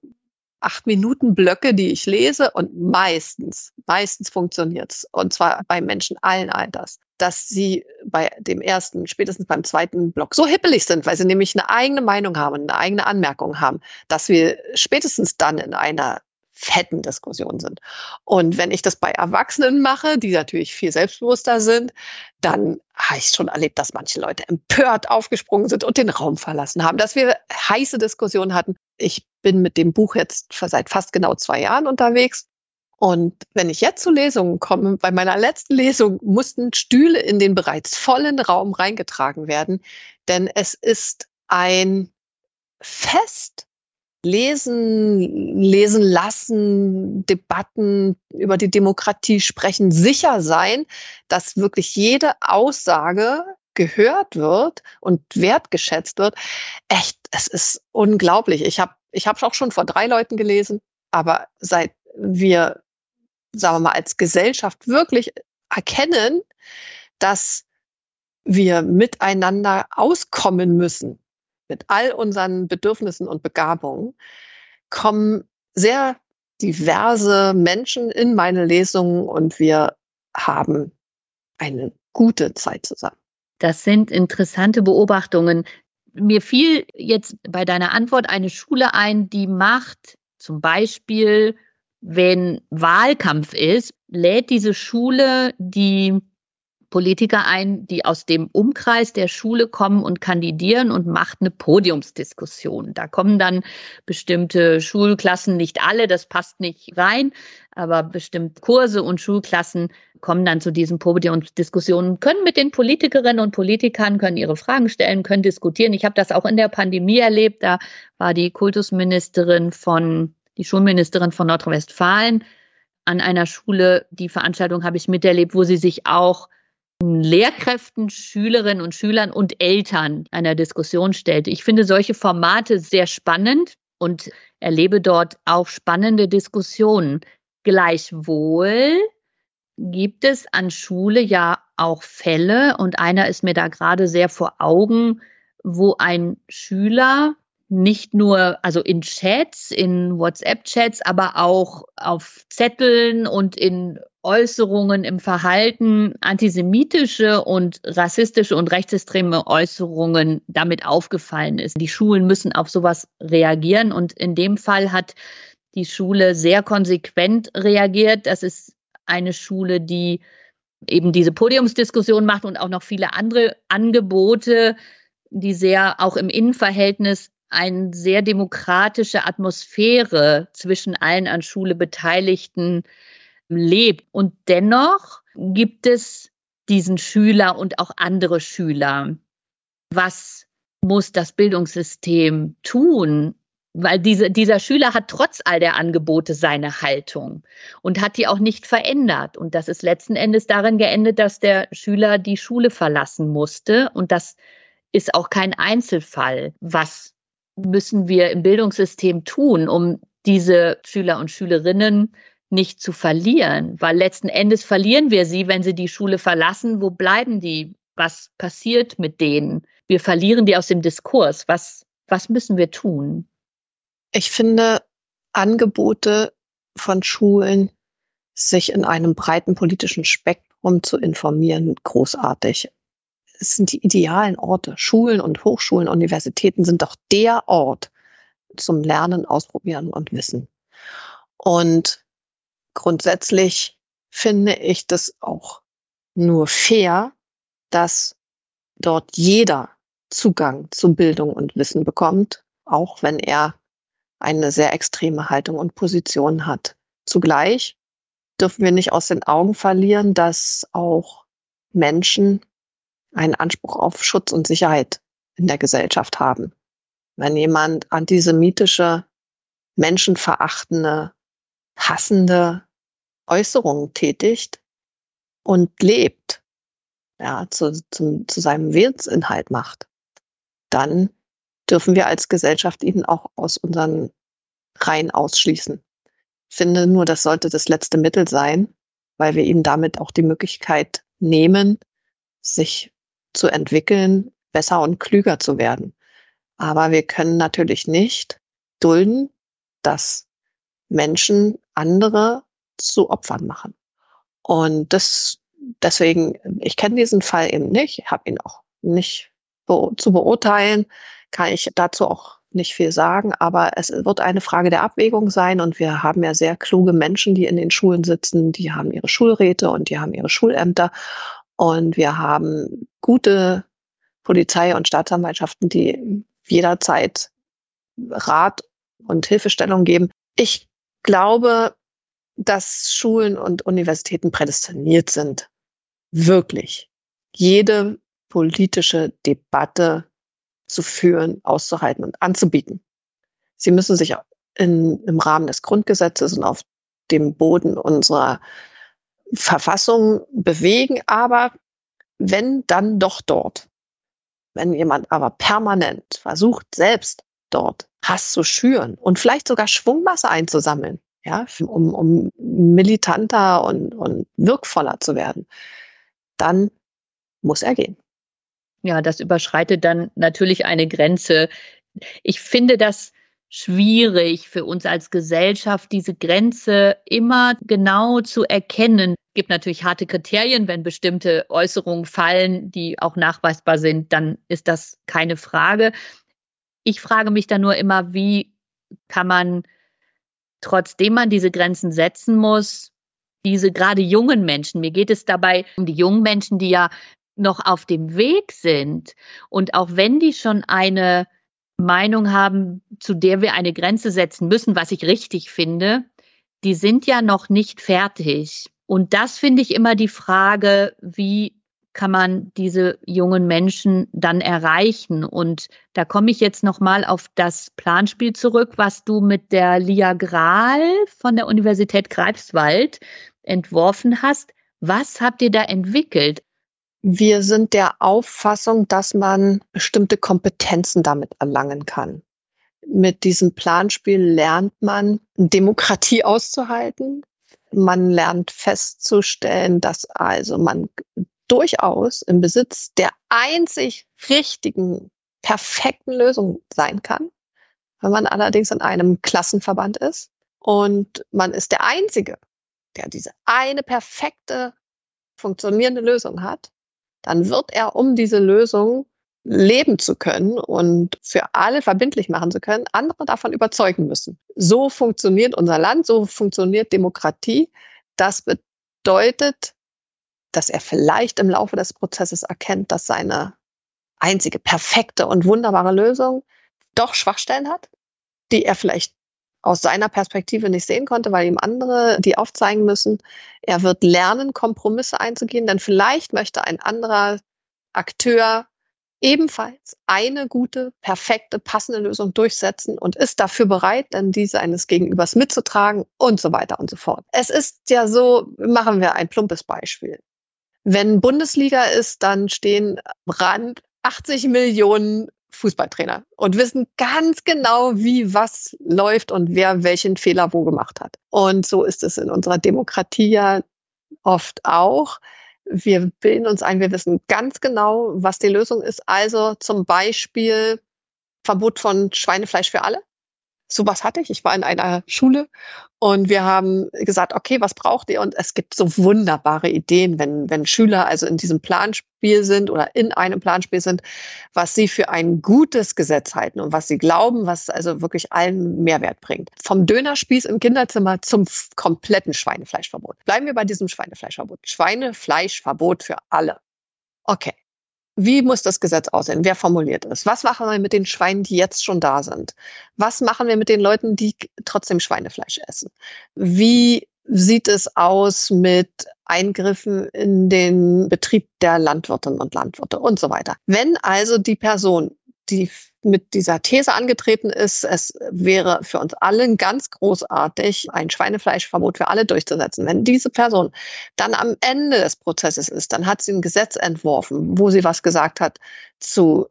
acht Minuten Blöcke, die ich lese und meistens, meistens funktioniert's. Und zwar bei Menschen allen Alters, dass sie bei dem ersten, spätestens beim zweiten Block so hippelig sind, weil sie nämlich eine eigene Meinung haben, eine eigene Anmerkung haben, dass wir spätestens dann in einer fetten Diskussionen sind. Und wenn ich das bei Erwachsenen mache, die natürlich viel selbstbewusster sind, dann habe ich schon erlebt, dass manche Leute empört aufgesprungen sind und den Raum verlassen haben, dass wir heiße Diskussionen hatten. Ich bin mit dem Buch jetzt seit fast genau zwei Jahren unterwegs. Und wenn ich jetzt zu Lesungen komme, bei meiner letzten Lesung mussten Stühle in den bereits vollen Raum reingetragen werden, denn es ist ein Fest lesen, lesen lassen, Debatten über die Demokratie sprechen, sicher sein, dass wirklich jede Aussage gehört wird und wertgeschätzt wird. Echt, es ist unglaublich. Ich habe ich habe auch schon vor drei Leuten gelesen, aber seit wir, sagen wir mal, als Gesellschaft wirklich erkennen, dass wir miteinander auskommen müssen, mit all unseren Bedürfnissen und Begabungen, kommen sehr diverse Menschen in meine Lesungen und wir haben eine gute Zeit zusammen. Das sind interessante Beobachtungen. Mir fiel jetzt bei deiner Antwort eine Schule ein, die macht zum Beispiel, wenn Wahlkampf ist, lädt diese Schule die Politiker ein, die aus dem Umkreis der Schule kommen und kandidieren und macht eine Podiumsdiskussion. Da kommen dann bestimmte Schulklassen, nicht alle, das passt nicht rein, aber bestimmt Kurse und Schulklassen kommen dann zu diesen Podiumsdiskussionen, können mit den Politikerinnen und Politikern, können ihre Fragen stellen, können diskutieren. Ich habe das auch in der Pandemie erlebt. Da war die Kultusministerin von, die Schulministerin von Nordrhein-Westfalen an einer Schule. Die Veranstaltung habe ich miterlebt, wo sie sich auch Lehrkräften, Schülerinnen und Schülern und Eltern einer Diskussion stellt. Ich finde solche Formate sehr spannend und erlebe dort auch spannende Diskussionen. Gleichwohl gibt es an Schule ja auch Fälle und einer ist mir da gerade sehr vor Augen, wo ein Schüler nicht nur, also in Chats, in WhatsApp-Chats, aber auch auf Zetteln und in Äußerungen im Verhalten, antisemitische und rassistische und rechtsextreme Äußerungen damit aufgefallen ist. Die Schulen müssen auf sowas reagieren und in dem Fall hat die Schule sehr konsequent reagiert. Das ist eine Schule, die eben diese Podiumsdiskussion macht und auch noch viele andere Angebote, die sehr auch im Innenverhältnis eine sehr demokratische Atmosphäre zwischen allen an Schule Beteiligten lebt. Und dennoch gibt es diesen Schüler und auch andere Schüler. Was muss das Bildungssystem tun? Weil diese, dieser Schüler hat trotz all der Angebote seine Haltung und hat die auch nicht verändert. Und das ist letzten Endes darin geendet, dass der Schüler die Schule verlassen musste. Und das ist auch kein Einzelfall. Was müssen wir im Bildungssystem tun, um diese Schüler und Schülerinnen nicht zu verlieren? Weil letzten Endes verlieren wir sie, wenn sie die Schule verlassen. Wo bleiben die? Was passiert mit denen? Wir verlieren die aus dem Diskurs. Was, was müssen wir tun? Ich finde Angebote von Schulen, sich in einem breiten politischen Spektrum zu informieren, großartig es sind die idealen Orte. Schulen und Hochschulen, Universitäten sind doch der Ort zum Lernen, Ausprobieren und Wissen. Und grundsätzlich finde ich das auch nur fair, dass dort jeder Zugang zu Bildung und Wissen bekommt, auch wenn er eine sehr extreme Haltung und Position hat. Zugleich dürfen wir nicht aus den Augen verlieren, dass auch Menschen einen Anspruch auf Schutz und Sicherheit in der Gesellschaft haben. Wenn jemand antisemitische, menschenverachtende, hassende Äußerungen tätigt und lebt, ja, zu, zu, zu seinem Wesensinhalt macht, dann dürfen wir als Gesellschaft ihn auch aus unseren Reihen ausschließen. Ich finde nur, das sollte das letzte Mittel sein, weil wir ihm damit auch die Möglichkeit nehmen, sich zu entwickeln, besser und klüger zu werden. Aber wir können natürlich nicht dulden, dass Menschen andere zu Opfern machen. Und das deswegen, ich kenne diesen Fall eben nicht, habe ihn auch nicht be zu beurteilen, kann ich dazu auch nicht viel sagen, aber es wird eine Frage der Abwägung sein und wir haben ja sehr kluge Menschen, die in den Schulen sitzen, die haben ihre Schulräte und die haben ihre Schulämter und wir haben gute Polizei und Staatsanwaltschaften, die jederzeit Rat und Hilfestellung geben. Ich glaube, dass Schulen und Universitäten prädestiniert sind, wirklich jede politische Debatte zu führen, auszuhalten und anzubieten. Sie müssen sich in, im Rahmen des Grundgesetzes und auf dem Boden unserer Verfassung bewegen, aber wenn dann doch dort. Wenn jemand aber permanent versucht, selbst dort Hass zu schüren und vielleicht sogar Schwungmasse einzusammeln, ja, um, um militanter und, und wirkvoller zu werden, dann muss er gehen. Ja, das überschreitet dann natürlich eine Grenze. Ich finde das schwierig für uns als Gesellschaft, diese Grenze immer genau zu erkennen. Es gibt natürlich harte Kriterien, wenn bestimmte Äußerungen fallen, die auch nachweisbar sind, dann ist das keine Frage. Ich frage mich dann nur immer, wie kann man, trotzdem man diese Grenzen setzen muss, diese gerade jungen Menschen, mir geht es dabei um die jungen Menschen, die ja noch auf dem Weg sind und auch wenn die schon eine Meinung haben, zu der wir eine Grenze setzen müssen, was ich richtig finde, die sind ja noch nicht fertig. Und das finde ich immer die Frage, wie kann man diese jungen Menschen dann erreichen? Und da komme ich jetzt noch mal auf das Planspiel zurück, was du mit der Lia Grahl von der Universität Greifswald entworfen hast. Was habt ihr da entwickelt? Wir sind der Auffassung, dass man bestimmte Kompetenzen damit erlangen kann. Mit diesem Planspiel lernt man, Demokratie auszuhalten. Man lernt festzustellen, dass also man durchaus im Besitz der einzig richtigen, perfekten Lösung sein kann. Wenn man allerdings in einem Klassenverband ist und man ist der Einzige, der diese eine perfekte, funktionierende Lösung hat, dann wird er, um diese Lösung leben zu können und für alle verbindlich machen zu können, andere davon überzeugen müssen. So funktioniert unser Land, so funktioniert Demokratie. Das bedeutet, dass er vielleicht im Laufe des Prozesses erkennt, dass seine einzige perfekte und wunderbare Lösung doch Schwachstellen hat, die er vielleicht aus seiner Perspektive nicht sehen konnte, weil ihm andere die aufzeigen müssen. Er wird lernen, Kompromisse einzugehen, denn vielleicht möchte ein anderer Akteur ebenfalls eine gute, perfekte, passende Lösung durchsetzen und ist dafür bereit, dann diese eines Gegenübers mitzutragen und so weiter und so fort. Es ist ja so, machen wir ein plumpes Beispiel. Wenn Bundesliga ist, dann stehen Rand 80 Millionen Fußballtrainer und wissen ganz genau, wie was läuft und wer welchen Fehler wo gemacht hat. Und so ist es in unserer Demokratie ja oft auch. Wir bilden uns ein, wir wissen ganz genau, was die Lösung ist. Also zum Beispiel Verbot von Schweinefleisch für alle sowas hatte ich. Ich war in einer Schule und wir haben gesagt, okay, was braucht ihr? Und es gibt so wunderbare Ideen, wenn, wenn Schüler also in diesem Planspiel sind oder in einem Planspiel sind, was sie für ein gutes Gesetz halten und was sie glauben, was also wirklich allen Mehrwert bringt. Vom Dönerspieß im Kinderzimmer zum kompletten Schweinefleischverbot. Bleiben wir bei diesem Schweinefleischverbot. Schweinefleischverbot für alle. Okay. Wie muss das Gesetz aussehen? Wer formuliert es? Was machen wir mit den Schweinen, die jetzt schon da sind? Was machen wir mit den Leuten, die trotzdem Schweinefleisch essen? Wie sieht es aus mit Eingriffen in den Betrieb der Landwirtinnen und Landwirte und so weiter. Wenn also die Person, die mit dieser These angetreten ist, es wäre für uns allen ganz großartig, ein Schweinefleischverbot für alle durchzusetzen. Wenn diese Person dann am Ende des Prozesses ist, dann hat sie ein Gesetz entworfen, wo sie was gesagt hat zu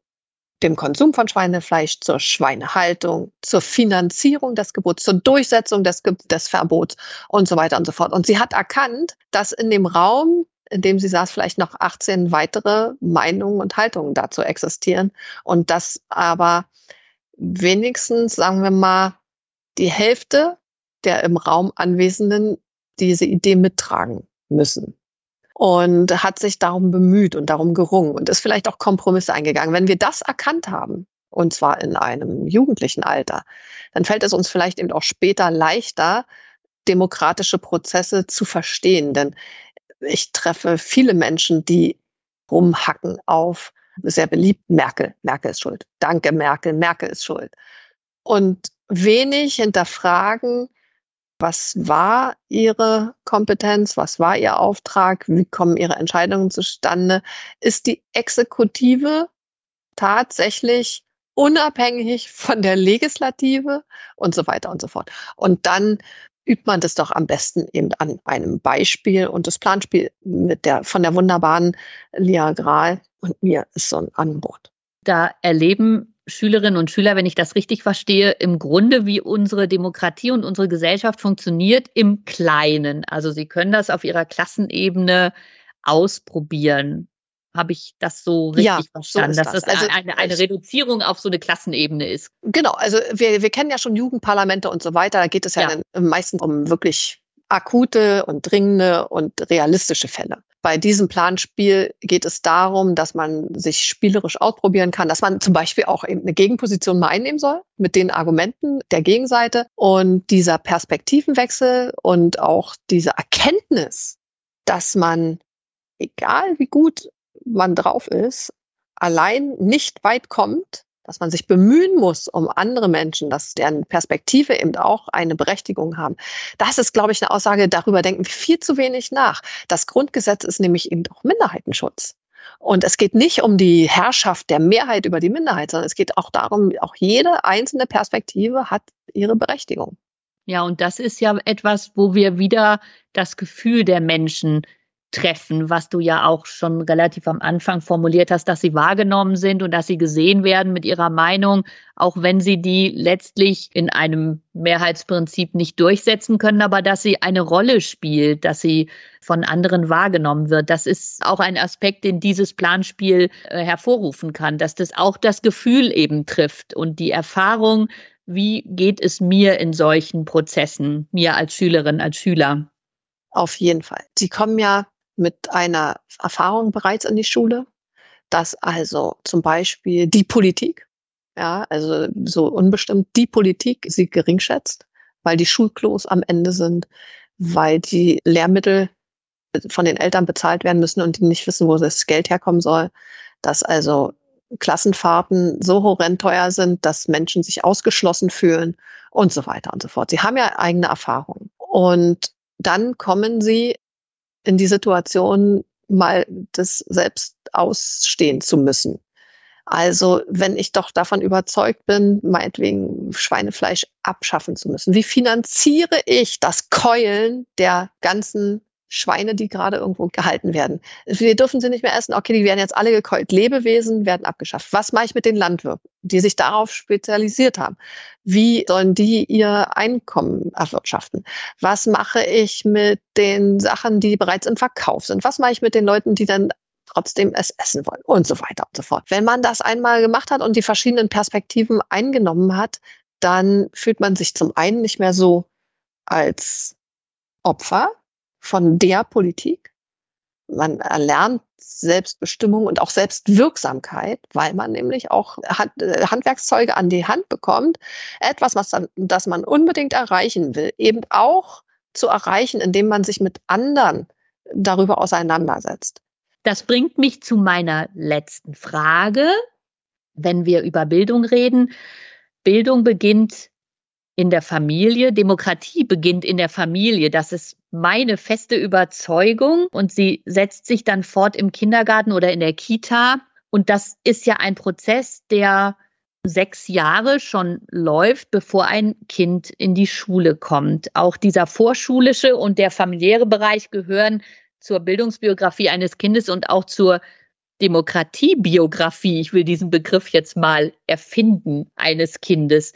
dem Konsum von Schweinefleisch, zur Schweinehaltung, zur Finanzierung des Gebots, zur Durchsetzung des, des Verbots und so weiter und so fort. Und sie hat erkannt, dass in dem Raum, in dem sie saß, vielleicht noch 18 weitere Meinungen und Haltungen dazu existieren und dass aber wenigstens, sagen wir mal, die Hälfte der im Raum Anwesenden diese Idee mittragen müssen und hat sich darum bemüht und darum gerungen und ist vielleicht auch Kompromisse eingegangen. Wenn wir das erkannt haben, und zwar in einem jugendlichen Alter, dann fällt es uns vielleicht eben auch später leichter, demokratische Prozesse zu verstehen. Denn ich treffe viele Menschen, die rumhacken auf sehr beliebt Merkel. Merkel ist schuld. Danke, Merkel. Merkel ist schuld. Und wenig hinterfragen, was war Ihre Kompetenz? Was war Ihr Auftrag? Wie kommen Ihre Entscheidungen zustande? Ist die Exekutive tatsächlich unabhängig von der Legislative und so weiter und so fort? Und dann übt man das doch am besten eben an einem Beispiel und das Planspiel mit der, von der wunderbaren Lia Grahl und mir ist so ein Angebot. Da erleben Schülerinnen und Schüler, wenn ich das richtig verstehe, im Grunde, wie unsere Demokratie und unsere Gesellschaft funktioniert im Kleinen. Also sie können das auf ihrer Klassenebene ausprobieren. Habe ich das so richtig ja, verstanden, so dass das, das also, eine, eine Reduzierung auf so eine Klassenebene ist? Genau, also wir, wir kennen ja schon Jugendparlamente und so weiter. Da geht es ja, ja. meistens um wirklich akute und dringende und realistische Fälle. Bei diesem Planspiel geht es darum, dass man sich spielerisch ausprobieren kann, dass man zum Beispiel auch eben eine Gegenposition mal einnehmen soll mit den Argumenten der Gegenseite und dieser Perspektivenwechsel und auch diese Erkenntnis, dass man, egal wie gut man drauf ist, allein nicht weit kommt, dass man sich bemühen muss um andere Menschen, dass deren Perspektive eben auch eine Berechtigung haben. Das ist, glaube ich, eine Aussage, darüber denken wir viel zu wenig nach. Das Grundgesetz ist nämlich eben auch Minderheitenschutz. Und es geht nicht um die Herrschaft der Mehrheit über die Minderheit, sondern es geht auch darum, auch jede einzelne Perspektive hat ihre Berechtigung. Ja, und das ist ja etwas, wo wir wieder das Gefühl der Menschen treffen, was du ja auch schon relativ am Anfang formuliert hast, dass sie wahrgenommen sind und dass sie gesehen werden mit ihrer Meinung, auch wenn sie die letztlich in einem Mehrheitsprinzip nicht durchsetzen können, aber dass sie eine Rolle spielt, dass sie von anderen wahrgenommen wird. Das ist auch ein Aspekt, den dieses Planspiel äh, hervorrufen kann, dass das auch das Gefühl eben trifft und die Erfahrung, wie geht es mir in solchen Prozessen, mir als Schülerin, als Schüler. Auf jeden Fall. Sie kommen ja mit einer Erfahrung bereits in die Schule, dass also zum Beispiel die Politik, ja, also so unbestimmt die Politik sie geringschätzt, weil die Schulklos am Ende sind, weil die Lehrmittel von den Eltern bezahlt werden müssen und die nicht wissen, wo das Geld herkommen soll, dass also Klassenfahrten so horrend teuer sind, dass Menschen sich ausgeschlossen fühlen und so weiter und so fort. Sie haben ja eigene Erfahrungen. Und dann kommen sie in die Situation, mal das selbst ausstehen zu müssen. Also wenn ich doch davon überzeugt bin, meinetwegen Schweinefleisch abschaffen zu müssen, wie finanziere ich das Keulen der ganzen Schweine, die gerade irgendwo gehalten werden. Wir dürfen sie nicht mehr essen. Okay, die werden jetzt alle gekeult. Lebewesen werden abgeschafft. Was mache ich mit den Landwirten, die sich darauf spezialisiert haben? Wie sollen die ihr Einkommen erwirtschaften? Was mache ich mit den Sachen, die bereits im Verkauf sind? Was mache ich mit den Leuten, die dann trotzdem es essen wollen und so weiter und so fort. Wenn man das einmal gemacht hat und die verschiedenen Perspektiven eingenommen hat, dann fühlt man sich zum einen nicht mehr so als Opfer, von der Politik. Man erlernt Selbstbestimmung und auch Selbstwirksamkeit, weil man nämlich auch äh, Handwerkszeuge an die Hand bekommt. Etwas, was dann, das man unbedingt erreichen will, eben auch zu erreichen, indem man sich mit anderen darüber auseinandersetzt. Das bringt mich zu meiner letzten Frage. Wenn wir über Bildung reden, Bildung beginnt in der Familie. Demokratie beginnt in der Familie. Das ist meine feste Überzeugung. Und sie setzt sich dann fort im Kindergarten oder in der Kita. Und das ist ja ein Prozess, der sechs Jahre schon läuft, bevor ein Kind in die Schule kommt. Auch dieser vorschulische und der familiäre Bereich gehören zur Bildungsbiografie eines Kindes und auch zur Demokratiebiografie. Ich will diesen Begriff jetzt mal erfinden eines Kindes.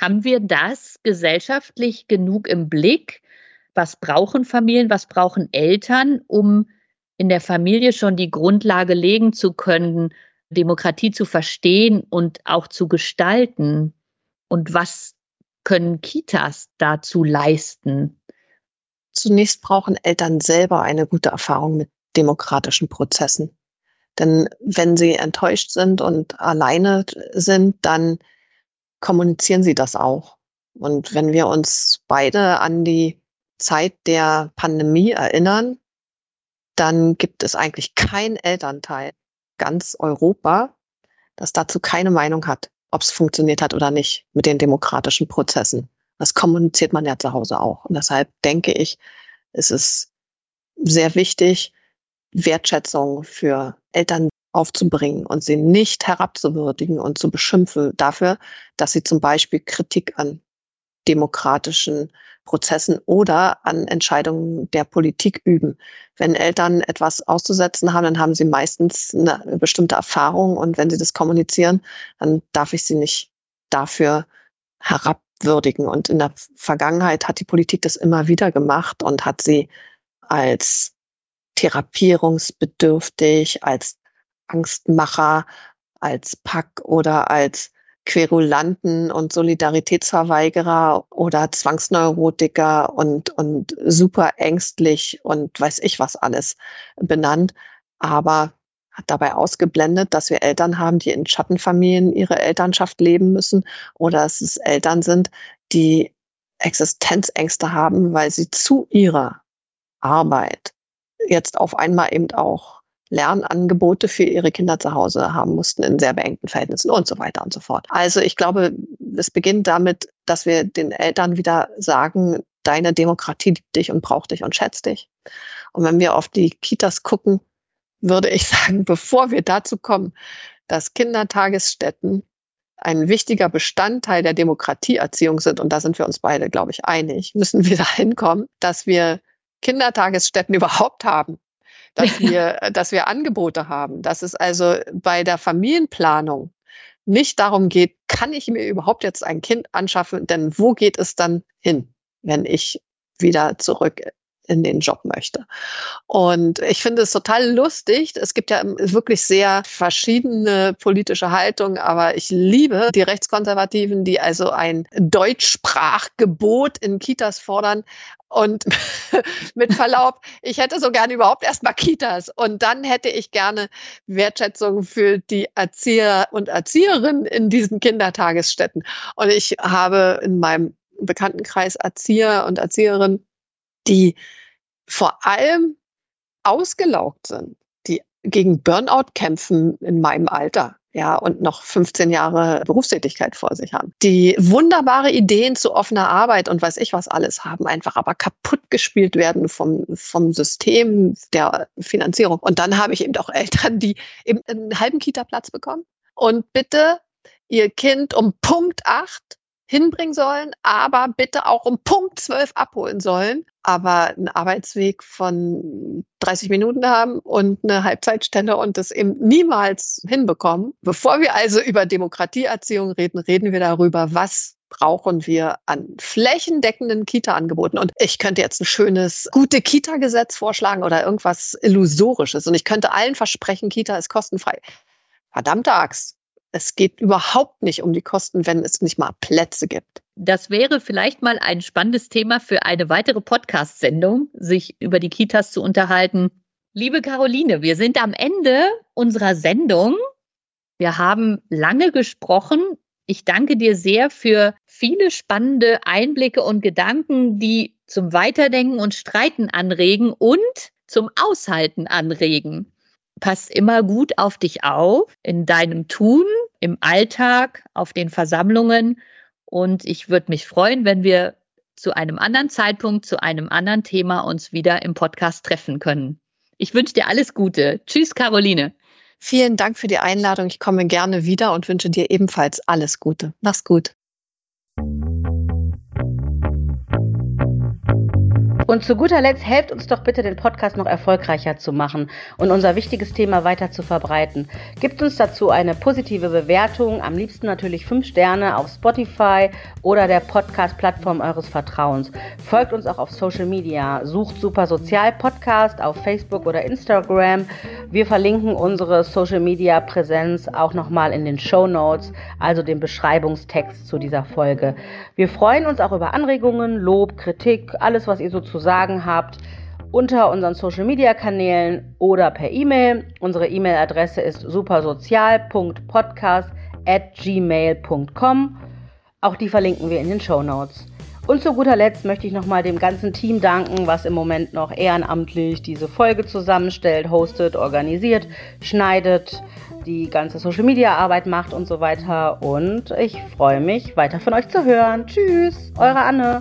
Haben wir das gesellschaftlich genug im Blick? Was brauchen Familien, was brauchen Eltern, um in der Familie schon die Grundlage legen zu können, Demokratie zu verstehen und auch zu gestalten? Und was können Kitas dazu leisten? Zunächst brauchen Eltern selber eine gute Erfahrung mit demokratischen Prozessen. Denn wenn sie enttäuscht sind und alleine sind, dann kommunizieren sie das auch. Und wenn wir uns beide an die Zeit der Pandemie erinnern, dann gibt es eigentlich kein Elternteil ganz Europa, das dazu keine Meinung hat, ob es funktioniert hat oder nicht mit den demokratischen Prozessen. Das kommuniziert man ja zu Hause auch. Und deshalb denke ich, es ist sehr wichtig, Wertschätzung für Eltern aufzubringen und sie nicht herabzuwürdigen und zu beschimpfen dafür, dass sie zum Beispiel Kritik an demokratischen Prozessen oder an Entscheidungen der Politik üben. Wenn Eltern etwas auszusetzen haben, dann haben sie meistens eine bestimmte Erfahrung und wenn sie das kommunizieren, dann darf ich sie nicht dafür herabwürdigen. Und in der Vergangenheit hat die Politik das immer wieder gemacht und hat sie als therapierungsbedürftig, als Angstmacher, als Pack oder als Querulanten und Solidaritätsverweigerer oder Zwangsneurotiker und, und super ängstlich und weiß ich was alles benannt. Aber hat dabei ausgeblendet, dass wir Eltern haben, die in Schattenfamilien ihre Elternschaft leben müssen oder dass es Eltern sind, die Existenzängste haben, weil sie zu ihrer Arbeit jetzt auf einmal eben auch Lernangebote für ihre Kinder zu Hause haben mussten in sehr beengten Verhältnissen und so weiter und so fort. Also ich glaube, es beginnt damit, dass wir den Eltern wieder sagen, deine Demokratie liebt dich und braucht dich und schätzt dich. Und wenn wir auf die Kitas gucken, würde ich sagen, bevor wir dazu kommen, dass Kindertagesstätten ein wichtiger Bestandteil der Demokratieerziehung sind, und da sind wir uns beide, glaube ich, einig, müssen wir dahin kommen, dass wir Kindertagesstätten überhaupt haben dass wir, dass wir Angebote haben, dass es also bei der Familienplanung nicht darum geht, kann ich mir überhaupt jetzt ein Kind anschaffen, denn wo geht es dann hin, wenn ich wieder zurück in den Job möchte. Und ich finde es total lustig. Es gibt ja wirklich sehr verschiedene politische Haltungen, aber ich liebe die Rechtskonservativen, die also ein Deutschsprachgebot in Kitas fordern. Und mit Verlaub, ich hätte so gerne überhaupt erstmal Kitas. Und dann hätte ich gerne Wertschätzung für die Erzieher und Erzieherinnen in diesen Kindertagesstätten. Und ich habe in meinem Bekanntenkreis Erzieher und Erzieherinnen, die vor allem ausgelaugt sind, die gegen Burnout kämpfen in meinem Alter, ja, und noch 15 Jahre Berufstätigkeit vor sich haben, die wunderbare Ideen zu offener Arbeit und weiß ich was alles haben, einfach aber kaputt gespielt werden vom, vom System der Finanzierung. Und dann habe ich eben auch Eltern, die eben einen halben Kita-Platz bekommen und bitte ihr Kind um Punkt acht hinbringen sollen, aber bitte auch um Punkt 12 abholen sollen, aber einen Arbeitsweg von 30 Minuten haben und eine Halbzeitstelle und das eben niemals hinbekommen. Bevor wir also über Demokratieerziehung reden, reden wir darüber, was brauchen wir an flächendeckenden Kita-Angeboten. Und ich könnte jetzt ein schönes, gute Kita-Gesetz vorschlagen oder irgendwas Illusorisches. Und ich könnte allen versprechen, Kita ist kostenfrei. Verdammte Axt es geht überhaupt nicht um die Kosten, wenn es nicht mal Plätze gibt. Das wäre vielleicht mal ein spannendes Thema für eine weitere Podcast-Sendung, sich über die Kitas zu unterhalten. Liebe Caroline, wir sind am Ende unserer Sendung. Wir haben lange gesprochen. Ich danke dir sehr für viele spannende Einblicke und Gedanken, die zum Weiterdenken und Streiten anregen und zum Aushalten anregen passt immer gut auf dich auf, in deinem Tun, im Alltag, auf den Versammlungen Und ich würde mich freuen, wenn wir zu einem anderen Zeitpunkt, zu einem anderen Thema uns wieder im Podcast treffen können. Ich wünsche dir alles Gute. Tschüss, Caroline. Vielen Dank für die Einladung. Ich komme gerne wieder und wünsche dir ebenfalls alles Gute. Mach's gut. Und zu guter Letzt helft uns doch bitte, den Podcast noch erfolgreicher zu machen und unser wichtiges Thema weiter zu verbreiten. Gibt uns dazu eine positive Bewertung, am liebsten natürlich fünf Sterne auf Spotify oder der Podcast-Plattform eures Vertrauens. Folgt uns auch auf Social Media, sucht Super Sozial Podcast auf Facebook oder Instagram. Wir verlinken unsere Social Media Präsenz auch nochmal in den Show Notes, also dem Beschreibungstext zu dieser Folge. Wir freuen uns auch über Anregungen, Lob, Kritik, alles, was ihr so zu sagen habt, unter unseren Social Media Kanälen oder per E-Mail. Unsere E-Mail-Adresse ist supersozial.podcast@gmail.com. Auch die verlinken wir in den Show Notes. Und zu guter Letzt möchte ich nochmal dem ganzen Team danken, was im Moment noch ehrenamtlich diese Folge zusammenstellt, hostet, organisiert, schneidet, die ganze Social Media Arbeit macht und so weiter. Und ich freue mich, weiter von euch zu hören. Tschüss, eure Anne.